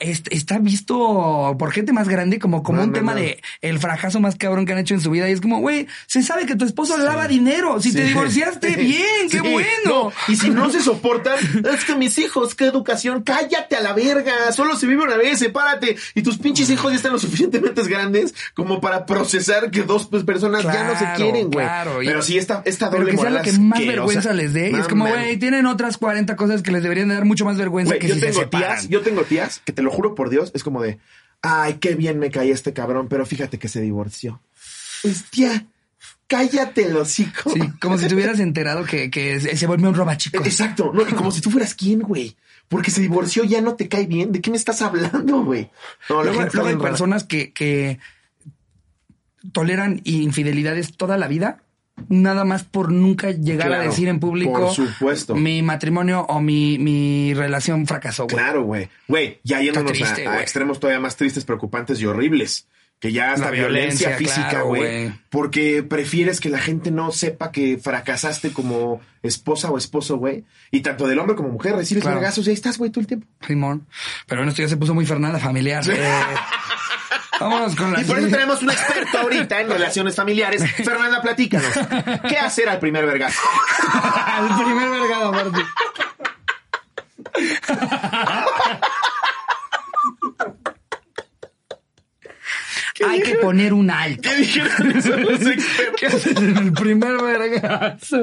está visto por gente más grande como, como No, un no, tema no. de el fracaso más cabrón que han hecho en su vida. Y es como, güey, se sabe que tu esposo lava dinero. Si te Sí. divorciaste, [LAUGHS] bien, qué Sí. bueno. No, y si no se soportan, [LAUGHS] es que mis hijos, qué educación, cállate a la verga, solo se vive una vez, sepárate. Y tus pinches hijos ya están lo suficientemente grandes como para procesar que dos pues, personas ya no se quieren, güey. claro, Pero sí, esta, esta Pero doble que sea lo que más vergüenza les dé. Es como, güey, tienen otras 40 cosas que les deberían de dar mucho más vergüenza Güey, que yo si se tengo separan. tías, yo tengo tías que te lo juro por Dios, es como de, ay, qué bien me caía este cabrón, pero fíjate que se divorció. Tía, cállate el hocico. Sí, como si te hubieras enterado que, que se volvió un robachico. Exacto, no, y como si tú fueras quién, güey. Porque se divorció, ya no te cae bien. ¿De qué me estás hablando, güey? No, Luego, luego hay personas que, que toleran infidelidades toda la vida, nada más por nunca llegar a decir en público. por supuesto. Mi matrimonio o mi, mi relación fracasó, güey. Claro, güey. Güey, ya yéndonos triste, a, extremos todavía más tristes, preocupantes y horribles. Que ya hasta La violencia, violencia, física, güey. Porque prefieres que la gente no sepa que fracasaste como esposa o esposo, güey. Y tanto del hombre como mujer recibes Claro. vergazos y ahí estás, güey, todo el tiempo. Simón. Pero bueno, esto ya se puso muy Fernanda familiar. Eh, [LAUGHS] vámonos con la Y por eso tenemos un experto ahorita en [LAUGHS] relaciones familiares. Fernanda, platícanos. ¿Qué hacer al primer vergazo? [LAUGHS] El primer vergado, aparte. Hay que poner un alto. ¿Qué dijeron los [LAUGHS] expertos? ¿Qué haces en el primer vergazo?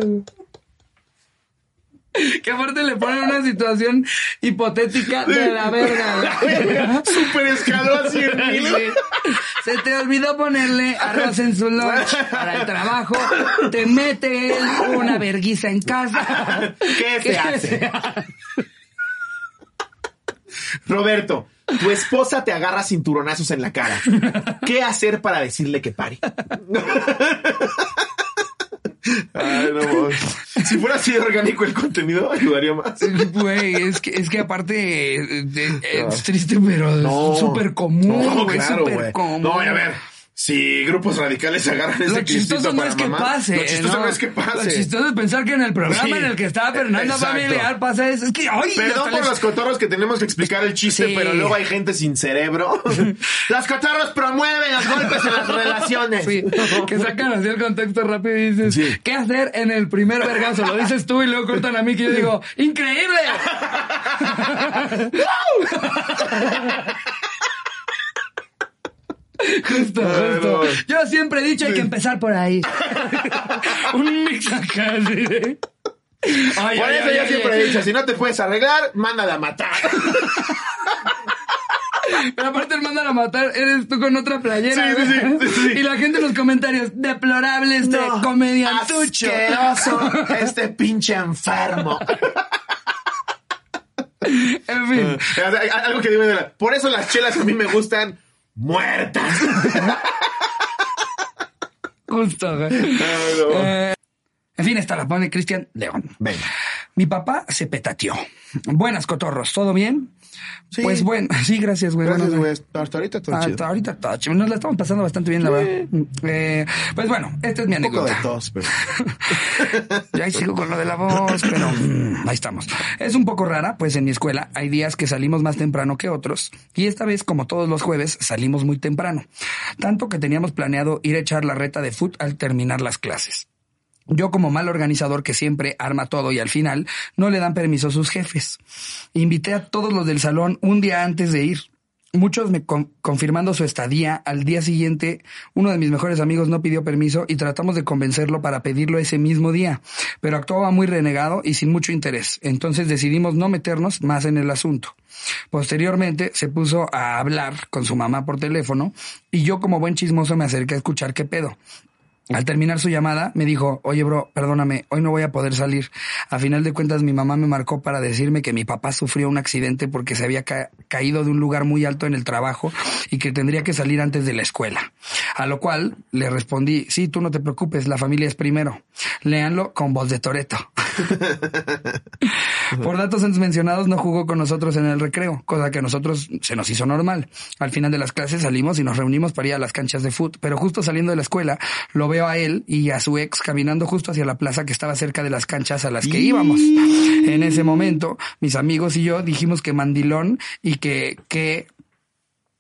[LAUGHS] Que aparte le ponen una situación hipotética de la verga. [LAUGHS] güey. Super escaló mil. Sí. Se te olvidó ponerle arroz en su lunch para el trabajo. Te mete él una verguiza en casa. ¿Qué se hace? Roberto, tu esposa te agarra cinturonazos en la cara. ¿Qué hacer para decirle que pare? [LAUGHS] Ay, no, [LAUGHS] si fuera así orgánico el contenido, ayudaría más. Güey, es que, es que aparte eh, de- es triste, pero No. es súper común, No, güey, claro, súper común. No, a ver, si grupos radicales [LAUGHS] agarran ese Lo chistoso no para es que mamá, pase. Lo chistoso no, es que pase. Lo chistoso es pensar que en el programa Sí. en el que está Fernanda. Familiar pasa eso. Es que, ay, Perdón por les- los cotorros que tenemos que explicar el chiste, Sí. pero luego hay gente sin cerebro. [LAUGHS] [LAUGHS] los cotorros promueven los golpes en las relaciones. Sí, que sacan así el contexto rápido y dices. ¿qué hacer en el primer vergazo? Lo dices tú y luego cortan a mí que yo digo, ¡increíble! [LAUGHS] Justo, justo. Yo siempre he dicho hay que empezar por ahí. [LAUGHS] Un mix acá de- Ay, Por ay, eso ay, yo siempre he dicho, si no te puedes arreglar, mándala a matar. [LAUGHS] Pero aparte el mandan a matar, eres tú con otra playera. Sí, sí, sí, sí, sí. Y la gente en los comentarios, deplorable este No, comediantucho. Asqueroso, este pinche enfermo. En fin. Sea, Algo que dime de la... Por eso las chelas a mí me gustan muertas. Justo, güey. No. Eh, en fin, esta la pone Cristian León. Venga. Mi papá se petateó. Buenas, cotorros. ¿Todo bien? Sí. Pues bueno, [LAUGHS] sí, gracias, güey. Gracias, güey. Hasta ahorita todo Hasta chido. ahorita todo chido. Nos la estamos pasando bastante bien, la verdad. Eh, pues bueno, esta es mi Un poco de anécdota. tos, pero... [LAUGHS] Ya ahí sigo con lo de la voz, pero mm, ahí estamos. Es un poco rara, pues en mi escuela hay días que salimos más temprano que otros y esta vez, como todos los jueves, salimos muy temprano. Tanto que teníamos planeado ir a echar la reta de foot al terminar las clases. Yo como mal organizador que siempre arma todo y al final no le dan permiso a sus jefes. Invité a todos los del salón un día antes de ir. Muchos me con- confirmando su estadía. Al día siguiente, uno de mis mejores amigos no pidió permiso y tratamos de convencerlo para pedirlo ese mismo día, pero actuaba muy renegado y sin mucho interés. Entonces decidimos no meternos más en el asunto. Posteriormente se puso a hablar con su mamá por teléfono y yo como buen chismoso me acerqué a escuchar qué pedo. Al terminar su llamada, me dijo, oye bro, perdóname, hoy no voy a poder salir. A final de cuentas, mi mamá me marcó para decirme que mi papá sufrió un accidente porque se había ca- caído de un lugar muy alto en el trabajo y que tendría que salir antes de la escuela. A lo cual le respondí, sí, tú no te preocupes, la familia es primero. Léanlo con voz de Toreto. [LAUGHS] Por datos antes mencionados, no jugó con nosotros en el recreo, cosa que a nosotros se nos hizo normal. Al final de las clases salimos y nos reunimos para ir a las canchas de fútbol, pero justo saliendo de la escuela lo veo a él y a su ex caminando justo hacia la plaza que estaba cerca de las canchas a las que íbamos. En ese momento, mis amigos y yo dijimos que mandilón y que, que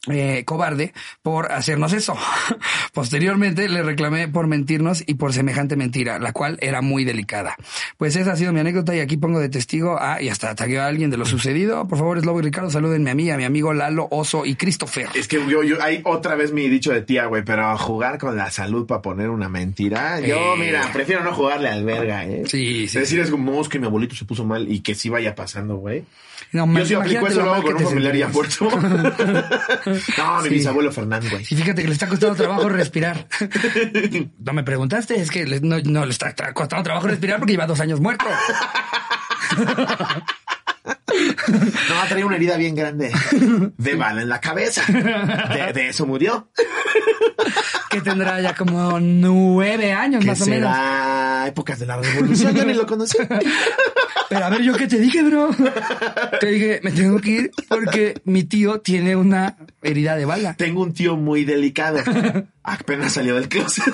eh, cobarde por hacernos eso. [LAUGHS] Posteriormente le reclamé por mentirnos y por semejante mentira, la cual era muy delicada. Pues esa ha sido mi anécdota y aquí pongo de testigo a, y hasta tagueo a alguien de lo sucedido. Por favor, Slobo y Ricardo, salúdenme a mí, a mi amigo Lalo, Oso y Christopher. Es que yo, yo, hay otra vez mi dicho de tía, güey, pero jugar con la salud para poner una mentira. Yo, Eh. mira, prefiero no jugarle al verga, ¿eh? Sí, sí. Decir es como, "No, es que mi abuelito se puso mal y que sí vaya pasando, güey. No, Yo sí aplico eso luego con un familiar ya muerto. [LAUGHS] no, mi Sí. bisabuelo Fernando, güey. Y fíjate que le está costando trabajo [LAUGHS] respirar. No me preguntaste, es que no, no le está, está costando trabajo respirar porque lleva dos años muerto. [LAUGHS] No, traía una herida bien grande. De bala en la cabeza. De, de eso murió. Que tendrá ya como nueve años ¿Qué más o menos. será? Épocas de la revolución, ya ni lo conocí. Pero a ver, ¿yo qué te dije, bro? Te dije, me tengo que ir porque mi tío tiene una herida de bala. Tengo un tío muy delicado. [LAUGHS] Apenas salió del closet.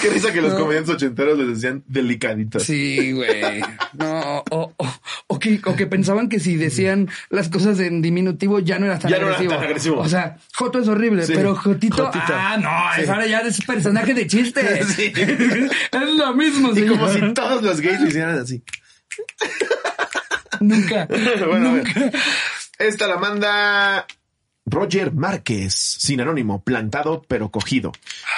Qué risa que los comediantes ochenteros les decían delicaditos. Sí, güey. No, o, o, o que, o que pensaban que si decían las cosas en diminutivo ya no era tan Ya no era agresivo. tan agresivo. O sea, Joto es horrible, Sí. pero Jotito, Jotito. ah, no, Sí. es ahora ya es personaje de chiste. [LAUGHS] Sí. [LAUGHS] es lo mismo, Y como si todos los gays lo hicieran así. Nunca, [LAUGHS] Bueno, a ver. nunca. Esta la manda Roger Márquez, sin anónimo, plantado pero cogido.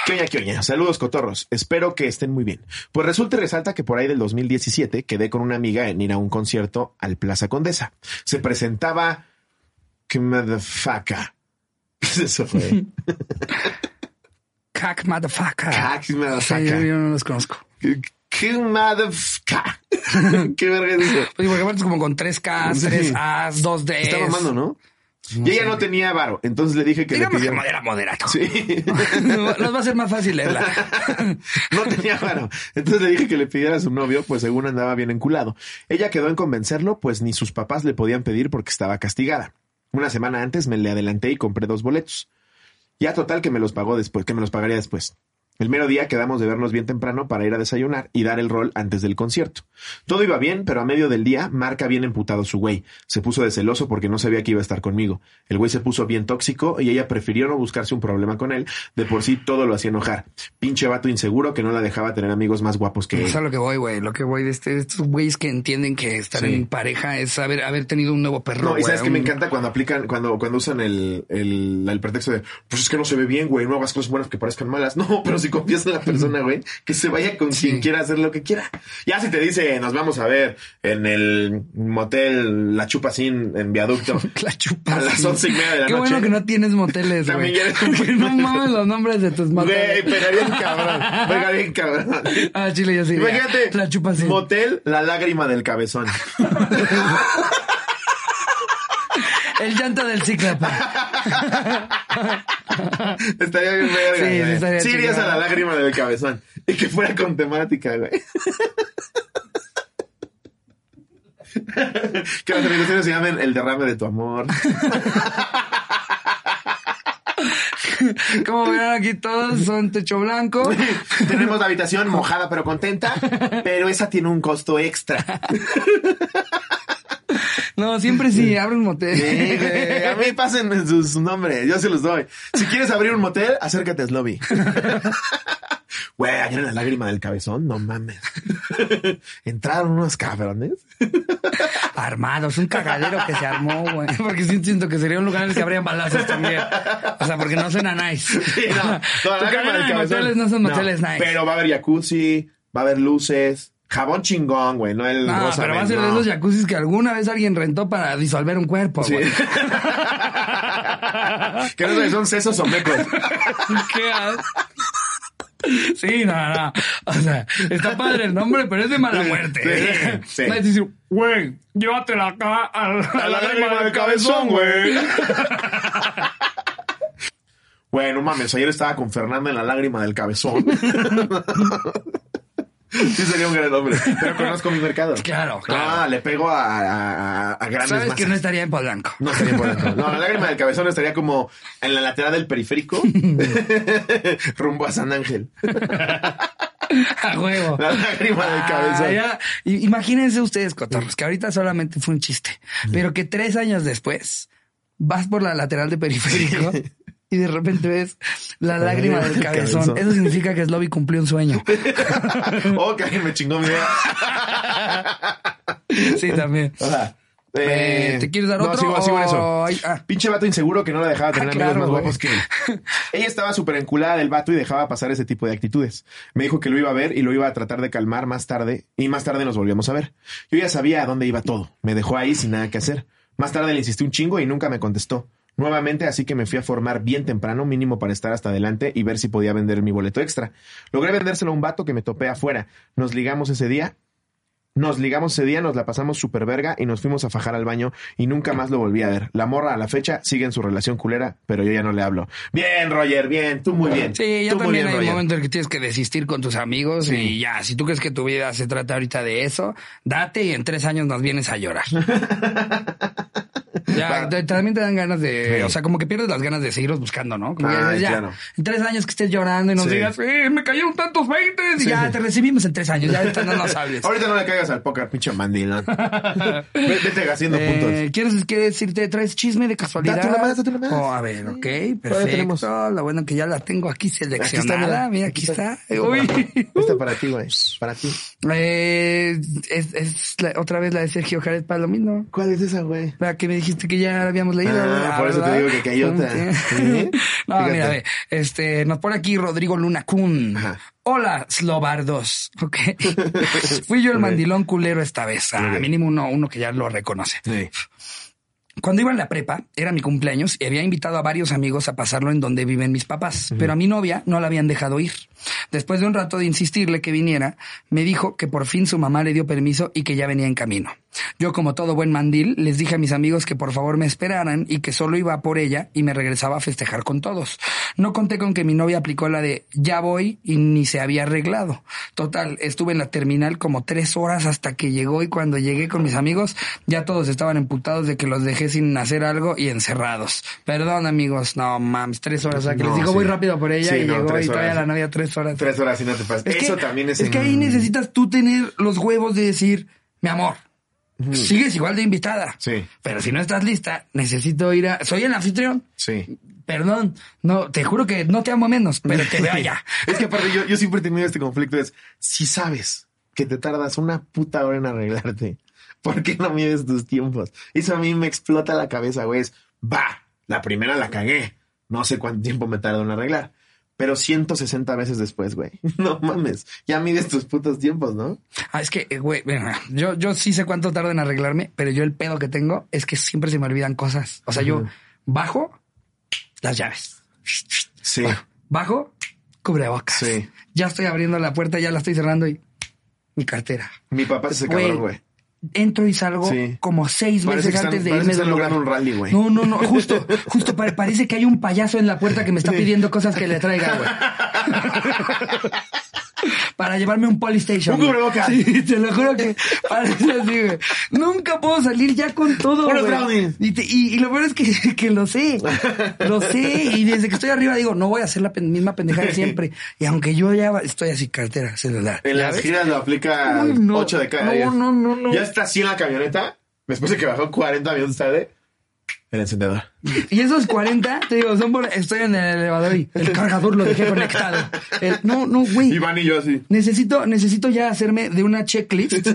¿Qué oña, qué oña? Saludos, cotorros. Espero que estén muy bien. Pues resulta y resalta que por ahí del 2017 quedé con una amiga en ir a un concierto al Plaza Condesa. Se presentaba... ¿Qué motherfucker? ¿Qué es [LAUGHS] eso, güey? [LAUGHS] Cack motherfucker. Cack Sí, yo, motherfucker. yo no los conozco. ¿Qué- ¿Qué motherfucker? [LAUGHS] ¿Qué verga es eso? Porque aparte es como con tres Ks, Sí. tres As, dos Ds. Está mamando, ¿no? Y ella no tenía varo, entonces le dije que Digamos le que pidiera... era moderato. Sí. [LAUGHS] Nos va a ser más fácil leerla. [LAUGHS] no tenía varo. Entonces le dije que le pidiera a su novio, pues según andaba bien enculado. Ella quedó en convencerlo, pues ni sus papás le podían pedir porque estaba castigada. Una semana antes me le adelanté y compré dos boletos. Ya total que me los pagó después, que me los pagaría después. El mero día quedamos de vernos bien temprano para ir a desayunar y dar el rol antes del concierto. Todo iba bien, pero a medio del día, marca bien emputado su güey. Se puso de celoso porque no sabía que iba a estar conmigo. El güey se puso bien tóxico y ella prefirió no buscarse un problema con él. De por sí todo lo hacía enojar. Pinche vato inseguro que no la dejaba tener amigos más guapos que él. Es a lo que voy, güey. Lo que voy de este, estos güeyes que entienden que estar Sí. en pareja es haber, haber tenido un nuevo perro. No, y sabes que me encanta cuando aplican, cuando, cuando usan el, el, el pretexto de, pues es que no se ve bien, güey, no hagas cosas buenas que parezcan malas. [LAUGHS] No, pero si confías en la persona, güey, que se vaya con Sí. quien quiera hacer lo que quiera. Ya si te dice, nos vamos a ver en el motel La Chupa Sin en viaducto. [LAUGHS] La chupa. A las once y media de la Qué noche. bueno que no tienes moteles, También güey. buen no mames los nombres de tus moteles. Güey, pegaría bien cabrón. Pegaría bien cabrón. [LAUGHS] Ah, chile, yo sí. Imagínate, La chupa así. motel La Lágrima del Cabezón. [LAUGHS] El llanto del cíclope. Estaría bien verga, Sí, irías a la lágrima del cabezón. Y que fuera con temática, güey. que las celebraciones se llamen El derrame de tu amor. Como verán aquí todos son techo blanco. Tenemos la habitación mojada pero contenta, pero esa tiene un costo extra. [LAUGHS] No, siempre sí, abre un motel. Sí, güey. A mí pasen sus nombres, yo se los doy. Si quieres abrir un motel, acércate a Slobby. [LAUGHS] Güey, ayer en la lágrima del cabezón, no mames. [LAUGHS] Entraron unos cabrones. Armados, un cagadero que se armó, güey. Porque siento que sería un lugar en el que habrían balazos también. O sea, porque no suena nice. Sí, no. Toda la lágrima del de cabezón. moteles no son moteles nice. Pero va a haber jacuzzi, va a haber luces, jabón chingón, güey, no el No, rosa. pero va a ser de esos jacuzzis que alguna vez alguien rentó para disolver un cuerpo, Sí. güey. [LAUGHS] que no son sesos o mecos. [LAUGHS] ¿Qué as- Sí, no, no. O sea, está padre el nombre, pero es de mala muerte. Sí, [LAUGHS] sí. No es decir, güey, llévatela acá a, a A la lágrima del cabezón, güey. Bueno, mames, ayer estaba con Fernanda en la lágrima del cabezón. Sí, sería un gran hombre. Pero conozco mi mercado. Claro, claro. Ah, le pego a, a- a grandes Sabes que no estaría en Polanco. No estaría por acá. No, la lágrima del cabezón estaría como en la lateral del periférico, [LAUGHS] rumbo a San Ángel. [LAUGHS] A huevo. La lágrima del Ah, cabezón. ya. Imagínense ustedes, cotorros, que ahorita solamente fue un chiste, pero que tres años después vas por la lateral de periférico [LAUGHS] y de repente ves la lágrima del cabezón. Cabezón. Eso significa que Slobby cumplió un sueño. [LAUGHS] oh, alguien me chingó mi idea. [LAUGHS] Sí, también. O sea, Eh, ¿te quieres dar no, otro sigo, sigo en eso. hay- ah. Pinche vato inseguro que no la dejaba tener Ah, amigos claro, más guapos que él. [LAUGHS] Ella estaba súper enculada del vato y dejaba pasar ese tipo de actitudes. Me dijo que lo iba a ver y lo iba a tratar de calmar más tarde y más tarde nos volvíamos a ver. Yo ya sabía a dónde iba todo. Me dejó ahí sin nada que hacer. Más tarde le insistí un chingo y nunca me contestó. Nuevamente, así que me fui a formar bien temprano, mínimo para estar hasta adelante y ver si podía vender mi boleto extra. Logré vendérselo a un vato que me topé afuera. Nos ligamos ese día nos ligamos ese día, nos la pasamos súper verga y nos fuimos a fajar al baño y nunca más lo volví a ver. La morra a la fecha sigue en su relación culera, pero yo ya no le hablo. Bien, Roger, bien, tú muy bien. Sí, ya Tú muy también bien, hay un momento en que tienes que desistir con tus amigos Sí. y ya, si tú crees que tu vida se trata ahorita de eso, date y en tres años nos vienes a llorar. [LAUGHS] ya, te- también te dan ganas de, Sí. o sea, como que pierdes las ganas de seguirlos buscando, ¿no? Como que Ay, dices, ya, claro. en tres años que estés llorando y nos Sí. digas, eh, me cayeron tantos veintes y ya te recibimos en tres años, ya ahorita no nos hables. [LAUGHS] Ahorita no le caigas al póker, pinche mandilón. [LAUGHS] Ve- Vete haciendo Eh, puntos. ¿Quieres que decirte, traes chisme de casualidad? Date una más, date una más. Oh, a ver, ok, tenemos. perfecto. Lo bueno que ya la tengo aquí seleccionada. mira, aquí está. Uy. [LAUGHS] Esta para ti, güey. Para ti. Eh, es es la- otra vez la de Sergio Jared Palomino. ¿Cuál es esa, güey? La que me dijiste que ya habíamos leído. Ah, por eso te digo que aquí hay otra. Sí. Sí. [LAUGHS] No, Fíjate. mira, ve, este, nos pone aquí Rodrigo Luna Kun. Ajá. Hola, Slobardos. [LAUGHS] Ok. [LAUGHS] Fui yo el mandilón culero esta vez. Ah, mínimo uno, uno que ya lo reconoce. Sí. Cuando iba en la prepa, era mi cumpleaños y había invitado a varios amigos a pasarlo en donde viven mis papás, pero a mi novia no la habían dejado ir. Después de un rato de insistirle que viniera, me dijo que por fin su mamá le dio permiso y que ya venía en camino. Yo, como todo buen mandil, les dije a mis amigos que por favor me esperaran y que solo iba por ella y me regresaba a festejar con todos. No conté con que mi novia aplicó la de ya voy y ni se había arreglado. Total, estuve en la terminal como tres horas hasta que llegó y cuando llegué con mis amigos ya todos estaban emputados de que los dejé sin hacer algo y encerrados. Perdón amigos, no mames, tres horas. O sea, que No, les digo sí. voy rápido por ella Sí, y no, llegó y todavía horas. la novia tres horas. Tres horas y no te pasas. Es Eso que, también es Es en- que ahí necesitas tú tener los huevos de decir, mi amor, sigues igual de invitada. Sí. Pero si no estás lista, necesito ir a... Soy el anfitrión. Sí. Perdón, no, te juro que no te amo menos, pero te veo [LAUGHS] allá. es que aparte yo, yo siempre he tenido este conflicto. Es, si sabes que te tardas una puta hora en arreglarte, ¿por qué no mides tus tiempos? Eso a mí me explota la cabeza, güey. Es, va, la primera la cagué. No sé cuánto tiempo me tardó en arreglar. Pero 160 veces después, güey. [LAUGHS] No mames. Ya mides tus putos tiempos, ¿no? Ah, es que, eh, güey, yo, yo sí sé cuánto tarda en arreglarme, pero yo el pedo que tengo es que siempre se me olvidan cosas. O sea, yo bajo las llaves. Sí. Bajo, cubrebocas. Sí. Ya estoy abriendo la puerta, ya la estoy cerrando y mi cartera. Mi papá es ese cabrón, güey. Entro y salgo Sí. como seis Parece veces están- antes de irme del lugar. un rally, güey. No, no, no, justo, justo pare- parece que hay un payaso en la puerta que me está pidiendo cosas que le traiga, güey. [LAUGHS] Para llevarme un Polystation. Un cubrebocas. Sí, te lo juro que parece así, güey. Nunca puedo salir ya con todo, güey. Y, te- y- y lo peor es que, [LAUGHS] que lo sé. Lo sé. Y desde que estoy arriba digo, no voy a hacer la pen- misma pendejada de [LAUGHS] siempre. Y aunque yo ya estoy así, cartera, celular. En ¿ya las giras lo aplica Uy, no. 8 de cada No, 10. no, no, no. Ya está así en la camioneta. Después de que bajó 40 minutos tarde, el encendedor. Y esos 40, te digo, son por, estoy en el elevador y el cargador lo dejé conectado. El- no, no, güey. Iván y yo así. Necesito, necesito ya hacerme de una checklist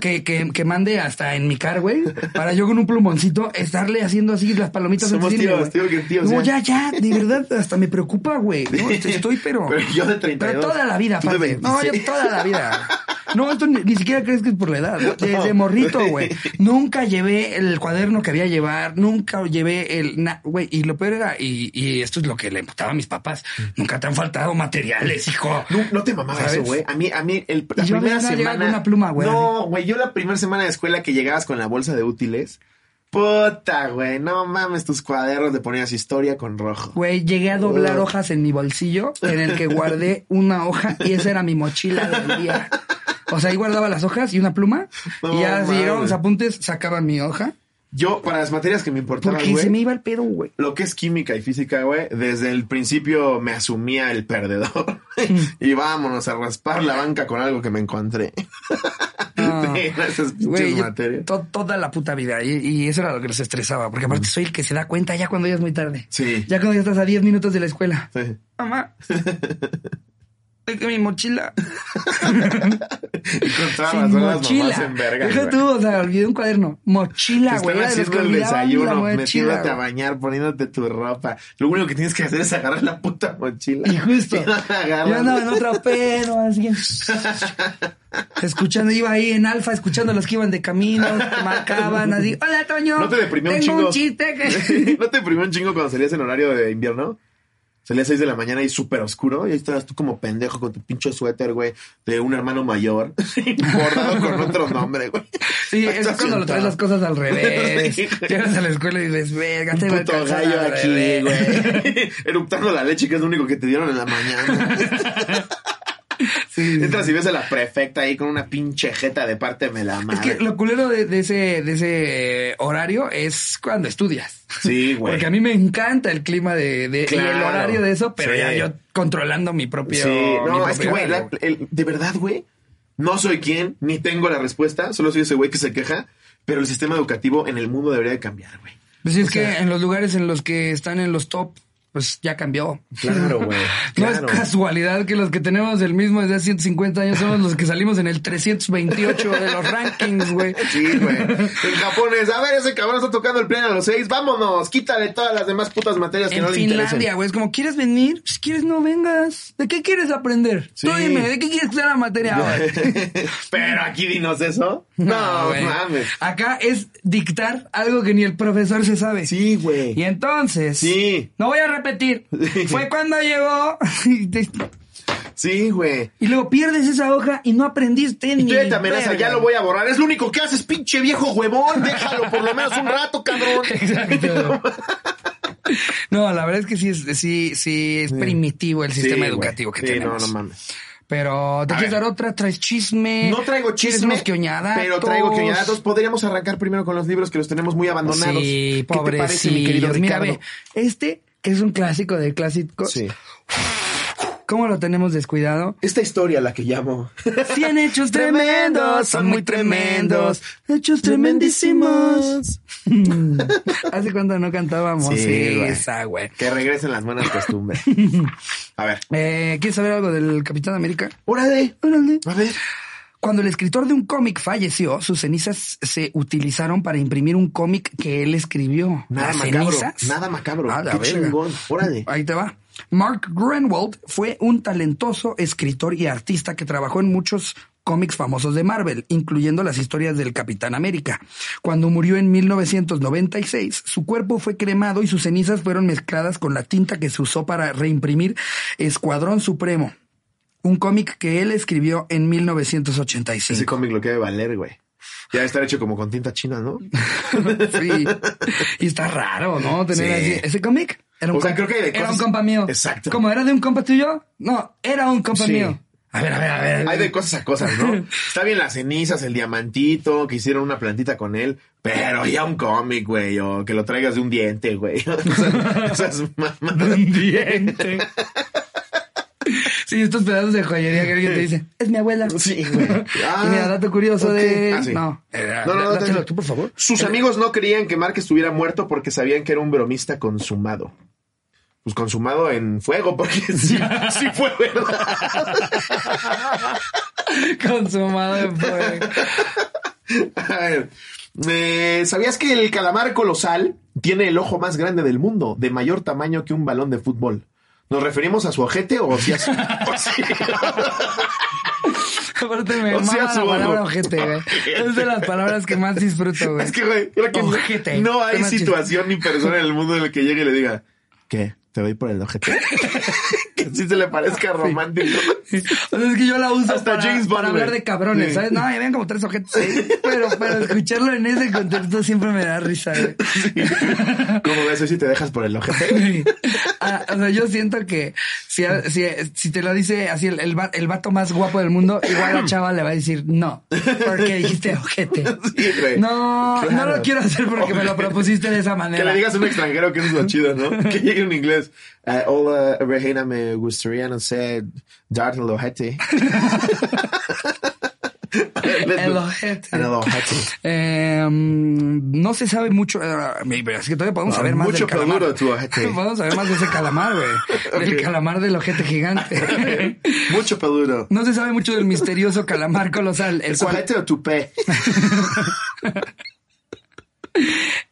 que, que, que mande hasta en mi car, güey, para yo con un plumoncito estarle haciendo así las palomitas Somos tíos, tío, que No, ya. ya, ya, de verdad, hasta me preocupa, güey. No, estoy, pero. Pero yo de 32. Pero toda la vida, aparte. No, yo 26. toda la vida. No, esto ni, ni siquiera crees que es por la edad. Desde morrito, güey. Nunca llevé el cuaderno que había llevar, nunca llevé el... Güey, y lo peor era, y, y esto es lo que le imputaba a mis papás, nunca te han faltado materiales, hijo. No, no te mamaba ¿Sabes? eso, güey. A mí, a mí, el, la Y yo primera semana. una pluma, güey. No, güey, yo la primera semana de escuela que llegabas con la bolsa de útiles, Puta, güey. No mames, tus cuadernos le ponías historia con rojo. Güey, llegué a doblar hojas en mi bolsillo en el que guardé [LAUGHS] una hoja y esa era mi mochila del día. O sea, ahí guardaba las hojas y una pluma No y ya si llegaban los apuntes sacaba mi hoja Yo, para las materias que me importaban, porque se me iba el pedo, güey. lo que es química y física, güey, desde el principio me asumía el perdedor. [LAUGHS] y vámonos a raspar la banca con algo que me encontré. [LAUGHS] [LAUGHS] No. Sí, esas pinches Güey, yo materias. to- toda la puta vida. Y, y eso era lo que les estresaba. Porque aparte soy el que se da cuenta ya cuando ya es muy tarde. Sí. Ya cuando ya estás a 10 minutos de la escuela. Sí. Mamá. [LAUGHS] Mi mochila. [LAUGHS] Encontraba Sin las mochila. mamás en verga. Deja tú, o sea, olvidé un cuaderno. Mochila, Te güey. Están los haciendo el desayuno, mochila, metiéndote a bañar, poniéndote tu ropa. Lo único que tienes que hacer es agarrar la puta mochila. Y justo, [LAUGHS] Y agarras. yo andaba en otro pedo, así. [LAUGHS] escuchando, iba ahí en alfa, escuchando los que iban de camino, marcaban así. Hola, Toño. ¿No te deprimió un Tengo chingo? un chiste que... ¿No te deprimió un chingo cuando salías en horario de invierno? Salías a 6 de la mañana y súper oscuro y ahí estabas tú como pendejo con tu pinche suéter, güey, de un hermano mayor, [LAUGHS] bordado con otro nombre, güey. Sí, es cuando lo traes las cosas al revés. [LAUGHS] Sí. Llegas a la escuela y dices, verga, te puto gallo aquí, güey. [LAUGHS] Eruptando la leche, que es lo único que te dieron en la mañana. Sí. Entras y ves a la prefecta ahí con una pinche jeta de parte me la Es madre. que lo culero de, de ese, de ese horario es cuando estudias. Sí, [LAUGHS] güey. Porque a mí me encanta el clima de, de y el horario de eso, pero Sí. ya yo controlando mi propio. Sí, no, es que, güey, horario. la- el- de verdad, güey, no soy quien, ni tengo la respuesta, solo soy ese güey que se queja, pero el sistema educativo en el mundo debería de cambiar, güey. Pues es que en los lugares en los que están en los top, pues ya cambió. Claro, [LAUGHS] güey. No Claro. es casualidad que los que tenemos el mismo desde hace 150 años somos los que salimos en el 328 de los rankings, güey. [LAUGHS] Sí, güey. En Japón es, a ver, ese cabrón está tocando el piano a los seis, vámonos, quítale todas las demás putas materias que En no le Finlandia, interesen. güey, es como, ¿quieres venir? Si quieres, no vengas. ¿De qué quieres aprender? Sí. Tú dime, ¿de qué quieres usar la materia ahora? [LAUGHS] Pero aquí dinos eso. No, güey. mames. Acá es dictar algo que ni el profesor se sabe. Sí, güey. Y entonces, Sí. no voy a repetir. Fue cuando llegó y [LAUGHS] Sí, güey. y luego pierdes esa hoja y no aprendiste Y ni. tú ya te amenaza, ya lo voy a borrar. Es lo único que haces, pinche viejo huevón. Déjalo por lo menos un rato, cabrón. [LAUGHS] Exacto. No, la verdad es que sí es, sí, sí es primitivo el sistema Sí, educativo que tenemos. no, no mames. Pero, ¿te A quieres ver. dar otra? ¿Traes chisme? No traigo ¿Quieres chisme, pero traigo queoñadatos. Podríamos arrancar primero con los libros que los tenemos muy abandonados. Sí, ¿Qué te parece, mi querido. Mira, Ricardo? ve, este que es un clásico de clásicos. Sí. ¿Cómo lo tenemos descuidado? Esta historia, la que llamo. Cien hechos [LAUGHS] tremendos, son muy tremendos. Hechos tremendísimos. [LAUGHS] ¿Hace cuánto no cantábamos Sí, güey. esa, güey? Que regresen las buenas costumbres. [LAUGHS] A ver. Eh, ¿Quieres saber algo del Capitán América? Órale. Órale. A ver. Cuando el escritor de un cómic falleció, sus cenizas se utilizaron para imprimir un cómic que él escribió. Nada Las macabro. cenizas. Nada macabro. Ah, Qué verga. chingón. Órale. Ahí te va. Mark Greenwald fue un talentoso escritor y artista que trabajó en muchos cómics famosos de Marvel, incluyendo las historias del Capitán América. Cuando murió en 1996, su cuerpo fue cremado y sus cenizas fueron mezcladas con la tinta que se usó para reimprimir Escuadrón Supremo, un cómic que él escribió en 1985. Ese cómic lo que debe valer, güey. Ya debe estar hecho como con tinta china, ¿no? [LAUGHS] Sí. Y está raro, ¿no? Tener Sí. así. ¿Ese cómic? Era un, O sea, compa- creo que de era cosas- un compa mío. Exacto. ¿Cómo era de un compa tuyo? No, era un compa Sí. mío. A ver, a ver, a ver. Hay de cosas a cosas, ¿no? [LAUGHS] Está bien las cenizas, el diamantito, que hicieron una plantita con él, pero ya un cómic, güey, o que lo traigas de un diente, güey. [LAUGHS] O sea, esas mamadas. un diente. Sí, estos pedazos de joyería que alguien te dice, es mi abuela. Sí, [LAUGHS] güey. Ah, y mira, dato curioso de... Ah, sí. No, era- No, no, no, dátelo te- tú, por favor. Sus amigos no creían que Mark estuviera muerto porque sabían que era un bromista consumado. Pues consumado en fuego, porque [LAUGHS] sí, sí fue verdad. [LAUGHS] Consumado en fuego. A ver, eh, ¿sabías que el calamar colosal tiene el ojo más grande del mundo, de mayor tamaño que un balón de fútbol? ¿Nos referimos a su ojete o si a su... [LAUGHS] o si- Aparte me O sea, mama su la palabra ojete, güey. Es de las palabras que más disfruto, güey. Es que, güey, creo que Ojete. no hay situación ni persona en el mundo en el que llegue y le diga, ¿qué? Te doy por el ojete. [LAUGHS] que sí se le parezca romántico. O sea, es que yo la uso Hasta para, James Bond, para hablar de cabrones, Sí. ¿sabes? No, ya ven como tres ojetes. Pero para escucharlo en ese contexto siempre me da risa, güey. ¿Cómo ves? Si te dejas por el ojete. Ah, o sea, yo siento que si, si, si te lo dice así el, el, el vato más guapo del mundo, igual la chava le va a decir no, porque dijiste ojete. Sí. No, no lo quiero hacer porque me lo propusiste de esa Que manera. le digas a un extranjero que eso es lo chido, ¿no? Que llegue en inglés. Eh, hola, Regina, me gustaría, no sé, darte el ojete. [LAUGHS] El ojete. El ojete. Eh, no se sabe mucho, eh, es que todavía podemos Ah, saber más mucho del calamar. tu ojete. [LAUGHS] Podemos saber más de ese calamar, güey. [LAUGHS] Del calamar del ojete gigante. Mucho peludo. No se sabe mucho del misterioso calamar colosal, el ¿Es cual, ojete o tupé?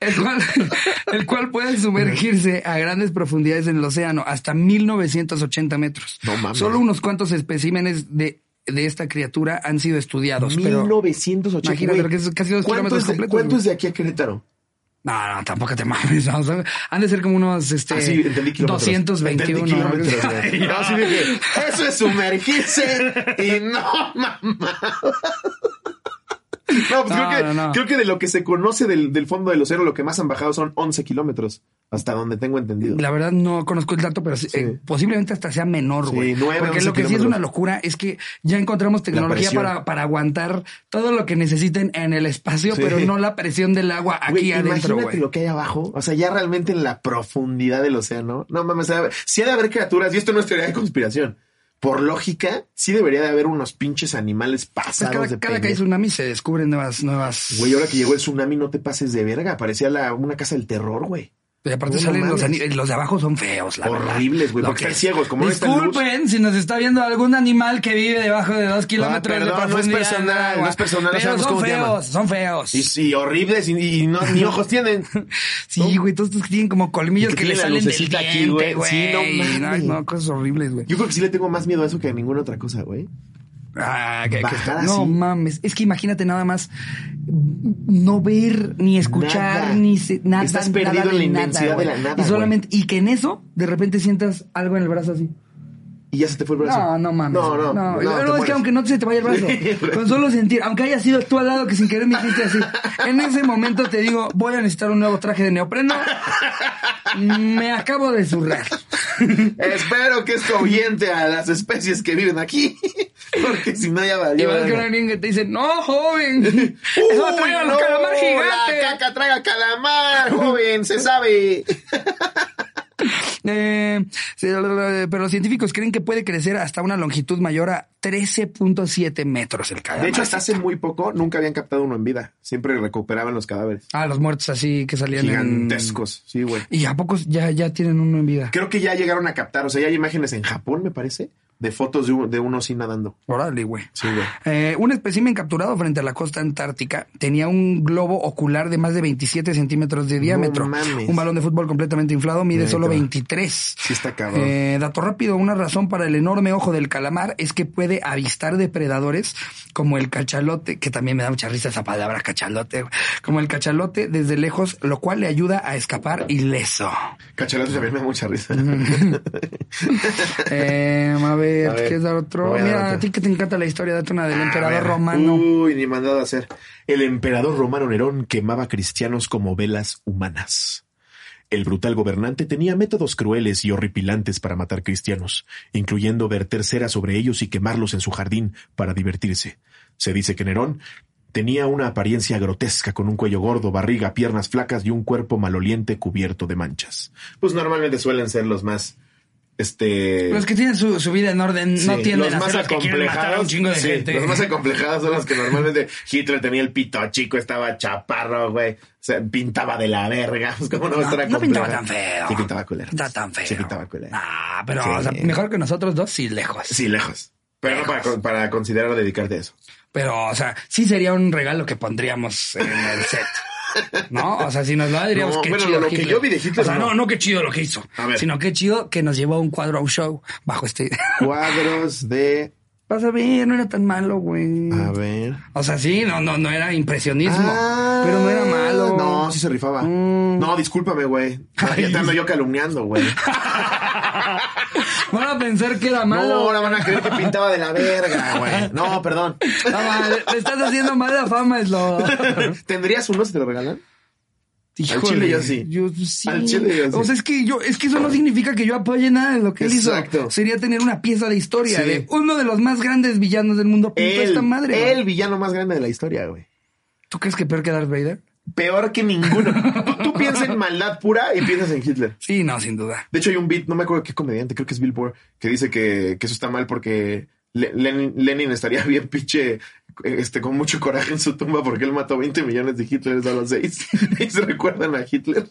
El cual, [LAUGHS] el cual puede sumergirse a grandes profundidades en el océano, hasta 1980 metros. No mames. Solo unos cuantos especímenes de, de esta criatura han sido estudiados, pero 1980. Imagínate, güey. que es casi dos ¿Cuánto kilómetros completos, ¿Cuánto es de aquí a Querétaro? No, no, tampoco te mames. no, o sea, han de ser como unos este, Ah, sí, entendí kilómetros. 221. Entendí kilómetros, [LAUGHS] ¿no? güey. No, sí dije, eso es sumergirse y no, mamá. [LAUGHS] No, pues No, creo, que, no, creo que de lo que se conoce del, del fondo del océano, lo que más han bajado son 11 kilómetros, hasta donde tengo entendido. La verdad no conozco el dato, pero sí, Sí. eh, posiblemente hasta sea menor, Sí, güey. nueve, Porque lo que sí es una locura es que ya encontramos tecnología para, para aguantar todo lo que necesiten en el espacio, Sí. pero no la presión del agua aquí Güey, adentro, imagínate lo que hay abajo. O sea, ya realmente en la profundidad del océano. No mames, si ha de haber criaturas, y esto no es teoría de conspiración. Por lógica, sí debería de haber unos pinches animales Pues pasados cada, de cada que hay tsunami se descubren nuevas, nuevas. Güey, ahora que llegó el tsunami, no te pases de verga. Parecía la, una casa del terror, güey. Y aparte No, no salen los, los de abajo son feos, la. Horribles, güey, porque que están es. ciegos, como no. Disculpen si nos está viendo algún animal que vive debajo de dos kilómetros perdón, de no es personal, agua. no es personal, no Pero sabemos son cómo feos, son feos. Y, sí, horribles y, y no, ni ojos tienen. [LAUGHS] Sí, güey, todos estos que tienen como colmillos Y que que, le salen del aquí, güey. Sí, no no, cosas horribles, güey. Yo creo que sí le tengo más miedo a eso que a ninguna otra cosa, güey. Ah, que- que está- no así. mames, es que imagínate nada más no ver ni escuchar Nada. ni se- nada. Estás perdido nada en la nada, inmensidad de la nada, Y solamente y que en eso de repente sientas algo en el brazo así. Y ya se te fue el brazo. No, no mames. No, no. no, no, no, es que aunque no se te vaya el brazo, [LAUGHS] con solo sentir, aunque haya sido tú al lado que sin querer me hiciste así, en ese momento te digo, voy a necesitar un nuevo traje de neopreno. Me acabo de zurrar. [LAUGHS] Espero que esto ahuyente a las especies que viven aquí. [LAUGHS] Porque si no, ya Y valió. vas con verga. alguien que te dice, no, joven, [LAUGHS] eso va a traer a los calamar La gigantes. caca traga calamar, joven, se sabe. [LAUGHS] Eh, pero los científicos creen que puede crecer hasta una longitud mayor a 13.7 metros el calamar. De hecho, hasta hace muy poco nunca habían captado uno en vida. Siempre recuperaban los cadáveres. Ah, los muertos así que salían en- Gigantescos. Sí, güey. Y a pocos ya, ya tienen uno en vida. Creo que ya llegaron a captar. O sea, ya hay imágenes en Japón, me parece, de fotos de, un- de uno así nadando. Órale, güey. Sí, güey. Eh, un espécimen capturado frente a la costa antártica tenía un globo ocular de más de 27 centímetros de diámetro. mames. Un balón de fútbol completamente inflado mide solo 23. Sí está cabrón. Eh, dato rápido, una razón para el enorme ojo del calamar es que puede avistar depredadores como el cachalote, que también me da mucha risa esa palabra cachalote, como el cachalote desde lejos, lo cual le ayuda a escapar ileso. Cachalato también me da mucha risa. [LAUGHS] [LAUGHS] Eh, a ver, A ver, ¿quieres dar voy otro? a dar Mira, a ti que te encanta la historia, date una del emperador romano. Uy, ni mandado a hacer. El emperador romano Nerón quemaba cristianos como velas humanas. El brutal gobernante tenía métodos crueles y horripilantes para matar cristianos, incluyendo verter cera sobre ellos y quemarlos en su jardín para divertirse. Se dice que Nerón tenía una apariencia grotesca con un cuello gordo, barriga, piernas flacas y un cuerpo maloliente cubierto de manchas. Pues normalmente suelen ser los más este Los que tienen su, su vida en orden no Sí, tienden los a más ser los que quieren matar a un chingo de sí, gente. Los más [LAUGHS] acomplejados son los que normalmente Hitler tenía el pito chico, estaba chaparro, güey. Pintaba de la verga. Pues, ¿Cómo no, estar no pintaba tan feo. Sí, pintaba culero. Pintaba tan feo. Sí, pintaba culero. Ah, pero Sí. o sea, mejor que nosotros dos, sí, lejos. Sí, lejos. Pero no para, para considerar dedicarte a eso. Pero, o sea, sí sería un regalo que pondríamos en el set. [LAUGHS] ¿No? O sea, si nos lo diríamos No, que bueno, chido. lo que yo vi de Hitler, O sea, no, no. no que chido lo que hizo. A ver. Sino que chido que nos llevó a un cuadro a un show bajo este. Cuadros de. Vas a ver, no era tan malo, güey. A ver. O sea, sí, no, no, no era impresionismo. Ah, Pero no era malo. No, sí se rifaba. Mm. No, discúlpame, güey. Ya te ando yo calumniando, güey. [LAUGHS] Van a pensar que era malo. No, ahora van a creer que pintaba de la verga, güey. No, perdón. No, le, le estás haciendo mala fama, es lo. [LAUGHS] ¿Tendrías uno si te lo regalan? Híjole, chile yo sí. Yo sí. Al chile yo sí. O sea, es que yo, es que eso no significa que yo apoye nada de lo que él Exacto. hizo. Sería tener una pieza de historia Sí. de uno de los más grandes villanos del mundo. El, esta madre. el villano más grande de la historia, güey. ¿Tú crees que peor que Darth Vader? Peor que ninguno. [LAUGHS] tú, piensas en maldad pura y piensas en Hitler. Sí, no, sin duda. De hecho, hay un beat, no me acuerdo qué comediante, creo que es Bill Burr, que dice que, que eso está mal porque Le- Lenin, Lenin estaría [LAUGHS] bien pinche, este, con mucho coraje en su tumba porque él mató 20 millones de Hitlers a los seis. [LAUGHS] y se recuerdan a Hitler.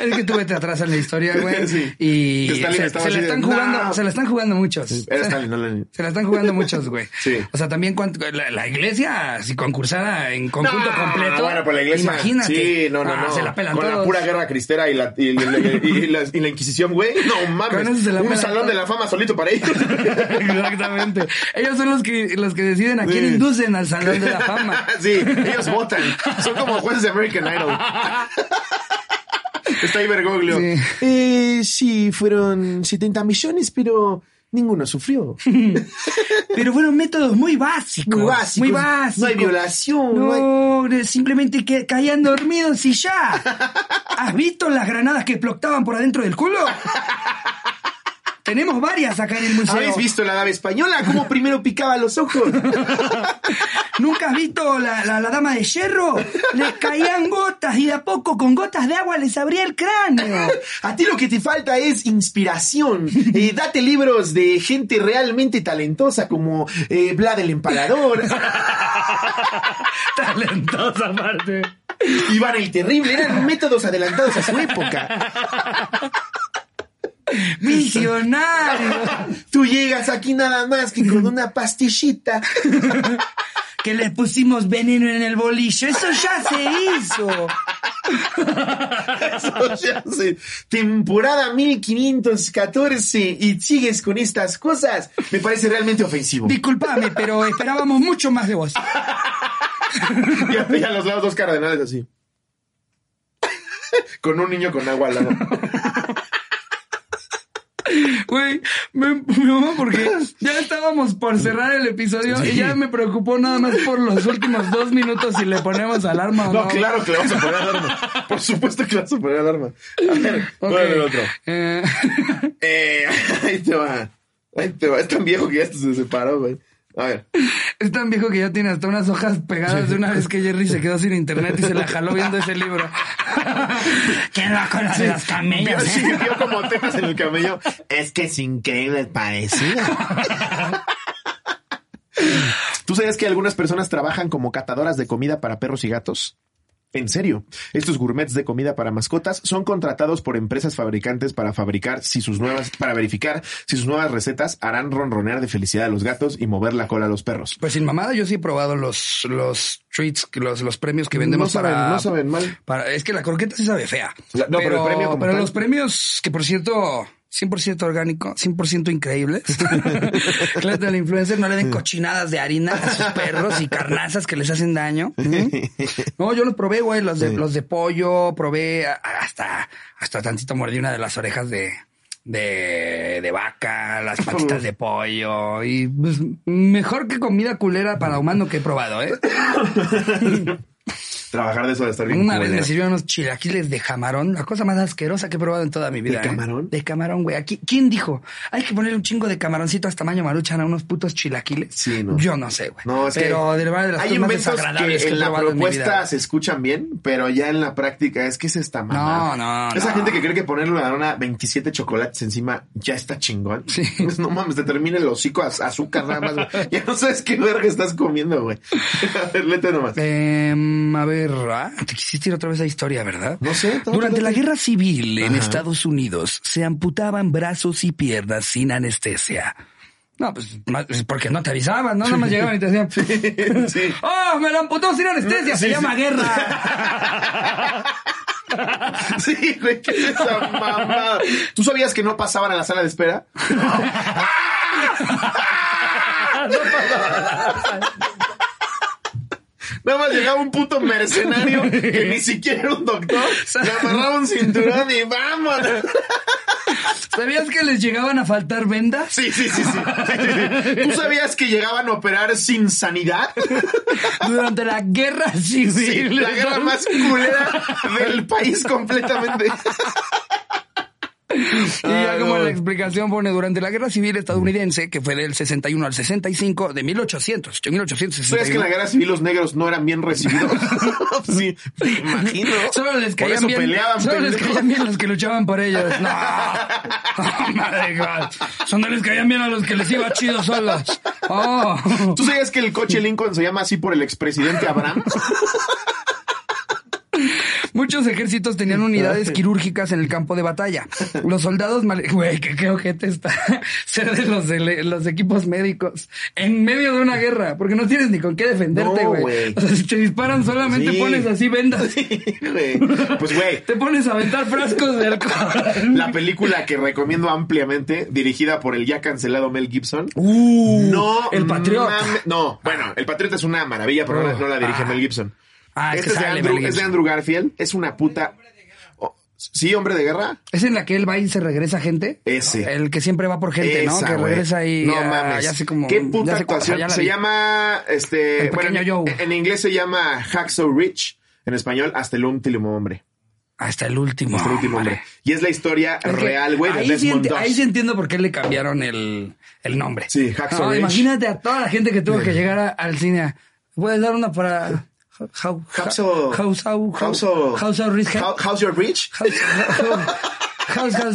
Es que tú vete atrás en la historia, güey. Sí. Y Stalin se, la de, están jugando, "No". se la están jugando muchos. Stalin, no. Se la están jugando muchos, güey. Sí. O sea, también cuánto- la, la iglesia, si concursara en conjunto No, completo. Bueno, pues la iglesia. Imagínate. Sí, no, no, Ah, no. Se la pelan Con todos. la pura guerra cristera y la, y, y- y- y la, y la Inquisición, güey. No mames. Un salón todos. de la fama solito para ellos. [LAUGHS] Exactamente. Ellos son los que, los que deciden a quién Sí. inducen al Salón de la [LAUGHS] Fama. sí, ellos votan. Son como jueces de American Idol. [LAUGHS] Está ahí Bergoglio. Sí. Eh, sí, fueron 70 millones, pero ninguno sufrió. [LAUGHS] Pero fueron métodos muy básicos. Muy básicos. Muy básicos. No hay violación. No, hay- No, simplemente que caían dormidos y ya. ¿Has visto las granadas que explotaban por adentro del culo? Tenemos varias acá en el museo. ¿Habéis visto la nave española? ¿Cómo [LAUGHS] primero picaba los ojos? [LAUGHS] ¿Nunca has visto la, la- la dama de hierro? Les caían gotas y de a poco con gotas de agua les abría el cráneo. A ti lo que te falta es inspiración. Eh, date libros de gente realmente talentosa como eh, Vlad el Empalador, [LAUGHS] Talentosa aparte. Iván el Terrible. Eran métodos adelantados a su época. [LAUGHS] Visionario. [LAUGHS] Tú llegas aquí nada más que con una pastillita. [LAUGHS] Que les pusimos veneno en el bolillo. Eso ya se hizo. Eso ya hace temporada 1514 y sigues con estas cosas. Me parece realmente ofensivo. Disculpame, pero esperábamos mucho más de vos. Ya, ya los lados dos cardenales así. Con un niño con agua al lado. Güey, me, me mamó porque [LAUGHS] ya estábamos por cerrar el episodio y ya me preocupó nada más por los últimos dos minutos si le ponemos alarma o no. No, claro que le vamos a poner alarma. Por supuesto que le vamos a poner alarma. A ver, Ok. ¿cuál es el otro? Eh, Eh, [LAUGHS] ahí te va. Ahí te va. Es tan viejo que ya se separó, güey. A ver. es tan viejo que ya tiene hasta unas hojas pegadas de una vez que Jerry se quedó sin internet y se la jaló viendo ese libro. [LAUGHS] ¿Quién va con los, los camellos? Vio, eh? sí, vio como temas en el camello. Es que es increíble el parecido. ¿Tú sabías que algunas personas trabajan como catadoras de comida para perros y gatos? En serio, estos gourmets de comida para mascotas son contratados por empresas fabricantes para fabricar si sus nuevas, para verificar si sus nuevas recetas harán ronronear de felicidad a los gatos y mover la cola a los perros. Pues sin mamada, yo sí he probado los, los treats, los, los premios que vendemos no saben, para. no saben mal. para- es que la croqueta sí sabe fea. La- no, pero el premio como pero tal. los premios, que por cierto, 100% orgánico, 100% increíbles. [LAUGHS] claro, del influencer no le den cochinadas de harina a sus perros y carnazas que les hacen daño. [LAUGHS] ¿Mm? No, yo los probé, güey, los de, los de pollo, probé hasta, hasta tantito mordí una de las orejas de, de, de vaca, las patitas de pollo y pues, mejor que comida culera para humano que he probado, ¿eh? [LAUGHS] Trabajar de eso de estar bien. Una vez me sirvieron unos chilaquiles de camarón, la cosa más asquerosa que he probado en toda mi vida. ¿De ¿eh? camarón? De camarón, güey. Aquí, ¿quién dijo? Hay que ponerle un chingo de camaroncito hasta tamaño maruchan a unos putos chilaquiles. Sí, no. Yo no sé, güey. No, es pero que de verdad de las hay inventos que que, en la en vida. propuesta se escuchan bien, pero ya en la práctica es que es esta mamá. No, no, Esa no. gente que cree que ponerle una dona 27 chocolates encima ya está chingón. Sí. [LAUGHS] Pues no mames, te termina el hocico a azúcar nada más. [LAUGHS] Ya no sabes qué verga estás comiendo, güey. [LAUGHS] A ver, léete nomás. Em, a ver, ah, te quisiste ir otra vez a historia, ¿verdad? No sé, no, Durante no, la no. guerra civil en Ajá. Estados Unidos se amputaban brazos y piernas sin anestesia. No, pues porque no te avisaban, ¿no? Nada más llegaban y te decían, Sí. ¡Oh, me lo amputó sin anestesia! Se Sí, llama sí. guerra. Sí, güey, ¿qué es esa mamada? ¿Tú sabías que no pasaban a la sala de espera? Nada más llegaba un puto mercenario que ni siquiera era un doctor. Le amarraba un cinturón y vámonos. ¿Sabías que les llegaban a faltar vendas? Sí, sí, sí, sí. ¿Tú sabías que llegaban a operar sin sanidad? Durante la guerra civil. Sí, la guerra más culera del país completamente. Y ya como la explicación pone, durante la guerra civil estadounidense, que fue del 61 al 65, de 1800, de 1861. ¿Sabes que en la guerra civil los negros no eran bien recibidos? [LAUGHS] sí, me imagino. Solo les Por caían eso bien, peleaban, solo les caían bien los que luchaban por ellos. No, [LAUGHS] Oh, madre God. Solo les caían bien a los que les iba chido solos. Oh. ¿Tú sabías que el coche Lincoln se llama así por el expresidente Abraham? [LAUGHS] Muchos ejércitos tenían unidades quirúrgicas en el campo de batalla. Los soldados, mal- güey, que qué ojete está [LAUGHS] ser de los, de los equipos médicos en medio de una guerra, porque no tienes ni con qué defenderte, No, güey. güey. o sea, si te disparan solamente Sí. pones así vendas. Güey. Pues, güey, [LAUGHS] Te pones a aventar frascos de alcohol. la película que recomiendo ampliamente, dirigida por el ya cancelado Mel Gibson. Uh, No, el patriota. no, bueno, el Patriota es una maravilla, pero no, no la dirige Ah. Mel Gibson. Ah, es este que es, de Andrew, Mel es de Gibson. Andrew Garfield. Es una puta. Oh, ¿Sí, hombre de guerra? ¿Es en la que él va y se regresa gente? Ese. El que siempre va por gente, ¿no? Que regresa y No ya, mames. ya sé como Qué puta ya actuación. ya Se llama este. El bueno, en, Joe. en inglés se llama Hacksaw Rich. En español, hasta el último hombre. hasta el último. Hasta el último hombre. Y es la historia Es real, güey, de ahí sí Desmond Doss. Ahí sí entiendo por qué le cambiaron el, el nombre. Sí, Hacksaw No, Ridge. Imagínate a toda la gente que tuvo que llegar a- al cine. ¿Puedes dar una para... How. House, how, Hacksaw- House of Rich. How- How's your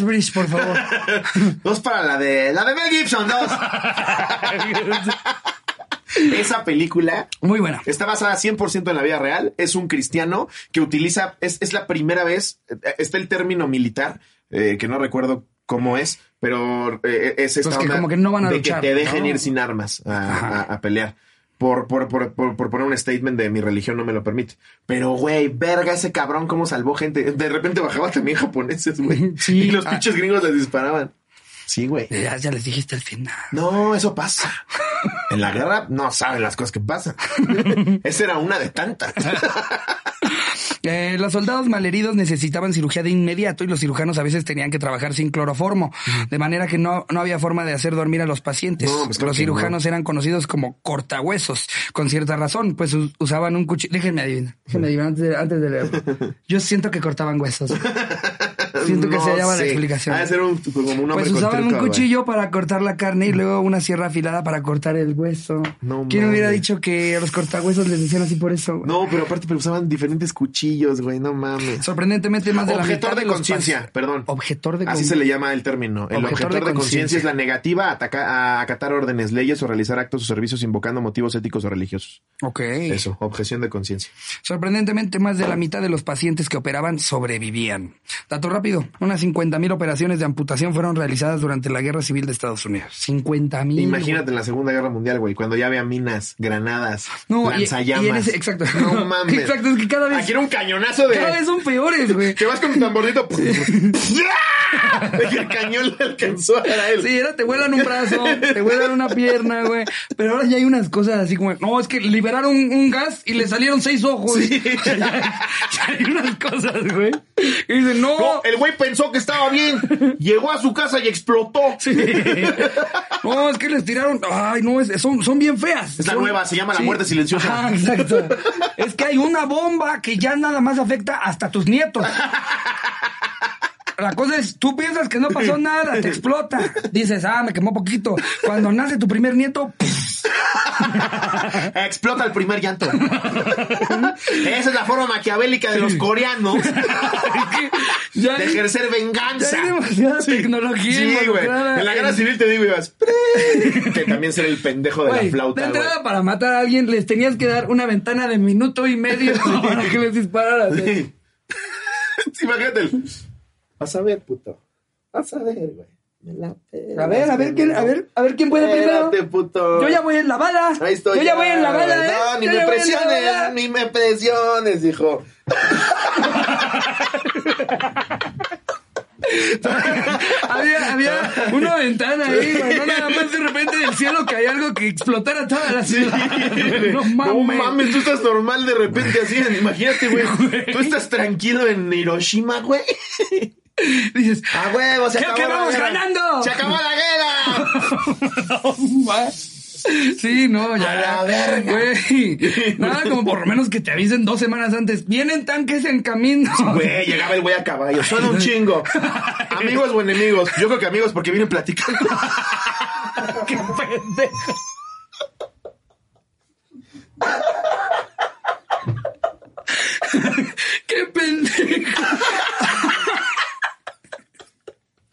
Rich, por favor. [LAUGHS] Dos para la de. La de Mel Gibson, dos. [LAUGHS] Esa película Muy buena. Está basada 100% en la vida real. Es un cristiano que utiliza, es, es la primera vez, eh, está el término militar, eh, que no recuerdo cómo es, pero eh, es esta Pues que como que no van a de luchar, que te dejen ¿no? ir sin armas a- a pelear. Por, por, por, por, por poner un statement de mi religión no me lo permite. Pero, güey, verga ese cabrón cómo salvó gente. De repente bajaba también japoneses, güey. [LAUGHS] Sí. Y los Ah. pinches gringos les disparaban. Sí, güey. Ya, ya les dijiste el final. No, eso pasa. En la guerra no saben las cosas que pasan. [LAUGHS] Esa era una de tantas. [LAUGHS] [LAUGHS] Eh, los soldados malheridos necesitaban cirugía de inmediato y los cirujanos a veces tenían que trabajar sin cloroformo, de manera que no, no había forma de hacer dormir a los pacientes. No, pues los cirujanos eran conocidos como cortahuesos, con cierta razón, pues us- usaban un cuchillo. Déjenme adivinar, déjenme adivinar antes de, antes de leer. [LAUGHS] Yo siento que cortaban huesos. [LAUGHS] Siento que No se hallaba la explicación. Ha de ser un, como un hombre Pues usaban un cuchillo para cortar la carne y luego una sierra afilada para cortar el hueso. No ¿Quién hubiera mames. dicho que a los cortahuesos les decían así por eso? güey? No, pero aparte pero usaban diferentes cuchillos, güey, no mames. Sorprendentemente más de la Objetor mitad de de conciencia, perdón. Objetor de Así con- se le llama el término. El Objetor objetor, de de, conciencia conciencia. es la negativa a, ataca- a acatar órdenes, leyes o realizar actos o servicios invocando motivos éticos o religiosos. Ok. Eso, objeción de conciencia. Sorprendentemente más de la mitad de los pacientes que operaban sobrevivían. Dato rápido, unas 50 mil operaciones de amputación fueron realizadas durante la Guerra Civil de Estados Unidos. 50 mil. Imagínate en la Segunda Guerra Mundial, güey, cuando ya había minas, granadas, No, lanzallamas. y exacto. No [LAUGHS] mames. Exacto, es que cada vez- Aquí era un cañonazo de... Cada vez son peores, güey. Que vas con tu tambordito. [LAUGHS] y el cañón le alcanzó a él. Sí, era te vuelan un brazo, te vuelan una pierna, güey. Pero ahora ya hay unas cosas así como, no, es que liberaron un gas y le salieron seis ojos. Sí. Ya, [LAUGHS] ya hay unas cosas, güey. Y dicen, no. No, el güey pensó que estaba bien. [LAUGHS] Llegó a su casa y explotó. Sí. No, es que les tiraron. Ay, no, es- son, son bien feas. Es la Son- nueva, se llama la muerte silenciosa. Ajá, exacto. [LAUGHS] Es que hay una bomba que ya nada más afecta hasta tus nietos. [LAUGHS] La cosa es, tú piensas que no pasó nada, te explota. Dices, ah, me quemó poquito. Cuando nace tu primer nieto, [LAUGHS] Explota el primer llanto. Esa es la forma maquiavélica de los coreanos [LAUGHS] ya de ejercer ya venganza. hay demasiada tecnología Sí, güey. En la guerra civil te digo, ibas. Que también ser el pendejo de la flauta, de entrada, para matar a alguien les tenías que dar una ventana de minuto y medio para que les dispararas. Sí. [LAUGHS] Imagínate. el- a ver, puto. Vas a ver, güey. A ver, a ver quién, a ver, a ver quién puede primero. Espérate, puto. Yo ya voy en la bala. Ahí estoy. Yo ya voy en la bala. ¿eh? No, ni Yo me presiones, ni me presiones, hijo. [LAUGHS] había, había una ventana ahí, güey. No nada más de repente del cielo que hay algo que explotara toda la ciudad. [LAUGHS] No mames. No mames, tú estás normal de repente así. Imagínate, güey. [LAUGHS] Tú estás tranquilo en Hiroshima, güey. [LAUGHS] Dices, A huevo, se ¿Qué- acabó la vamos guerra. ganando? Se acabó la guerra. no más. [LAUGHS] Sí, no, ya. A la verga. Güey. [LAUGHS] Nada como por lo menos que te avisen dos semanas antes. Vienen tanques en camino. Güey, llegaba el güey a caballo. Suena un chingo. Amigos o enemigos. Yo creo que amigos porque vienen platicando. Qué pendejo. Qué pendejo.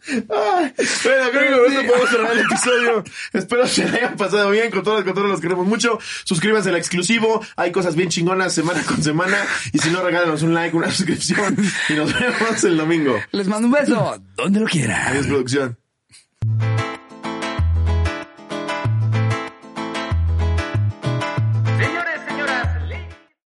Bueno, creo que con esto podemos cerrar el [LAUGHS] episodio. Espero se le hayan pasado bien. Con todas, con todos los queremos mucho. Suscríbanse al exclusivo. Hay cosas bien chingonas semana con semana. Y si no, regálanos un like, una [LAUGHS] suscripción. Y nos vemos el domingo. Les mando un beso. Donde lo quieran. Adiós, producción.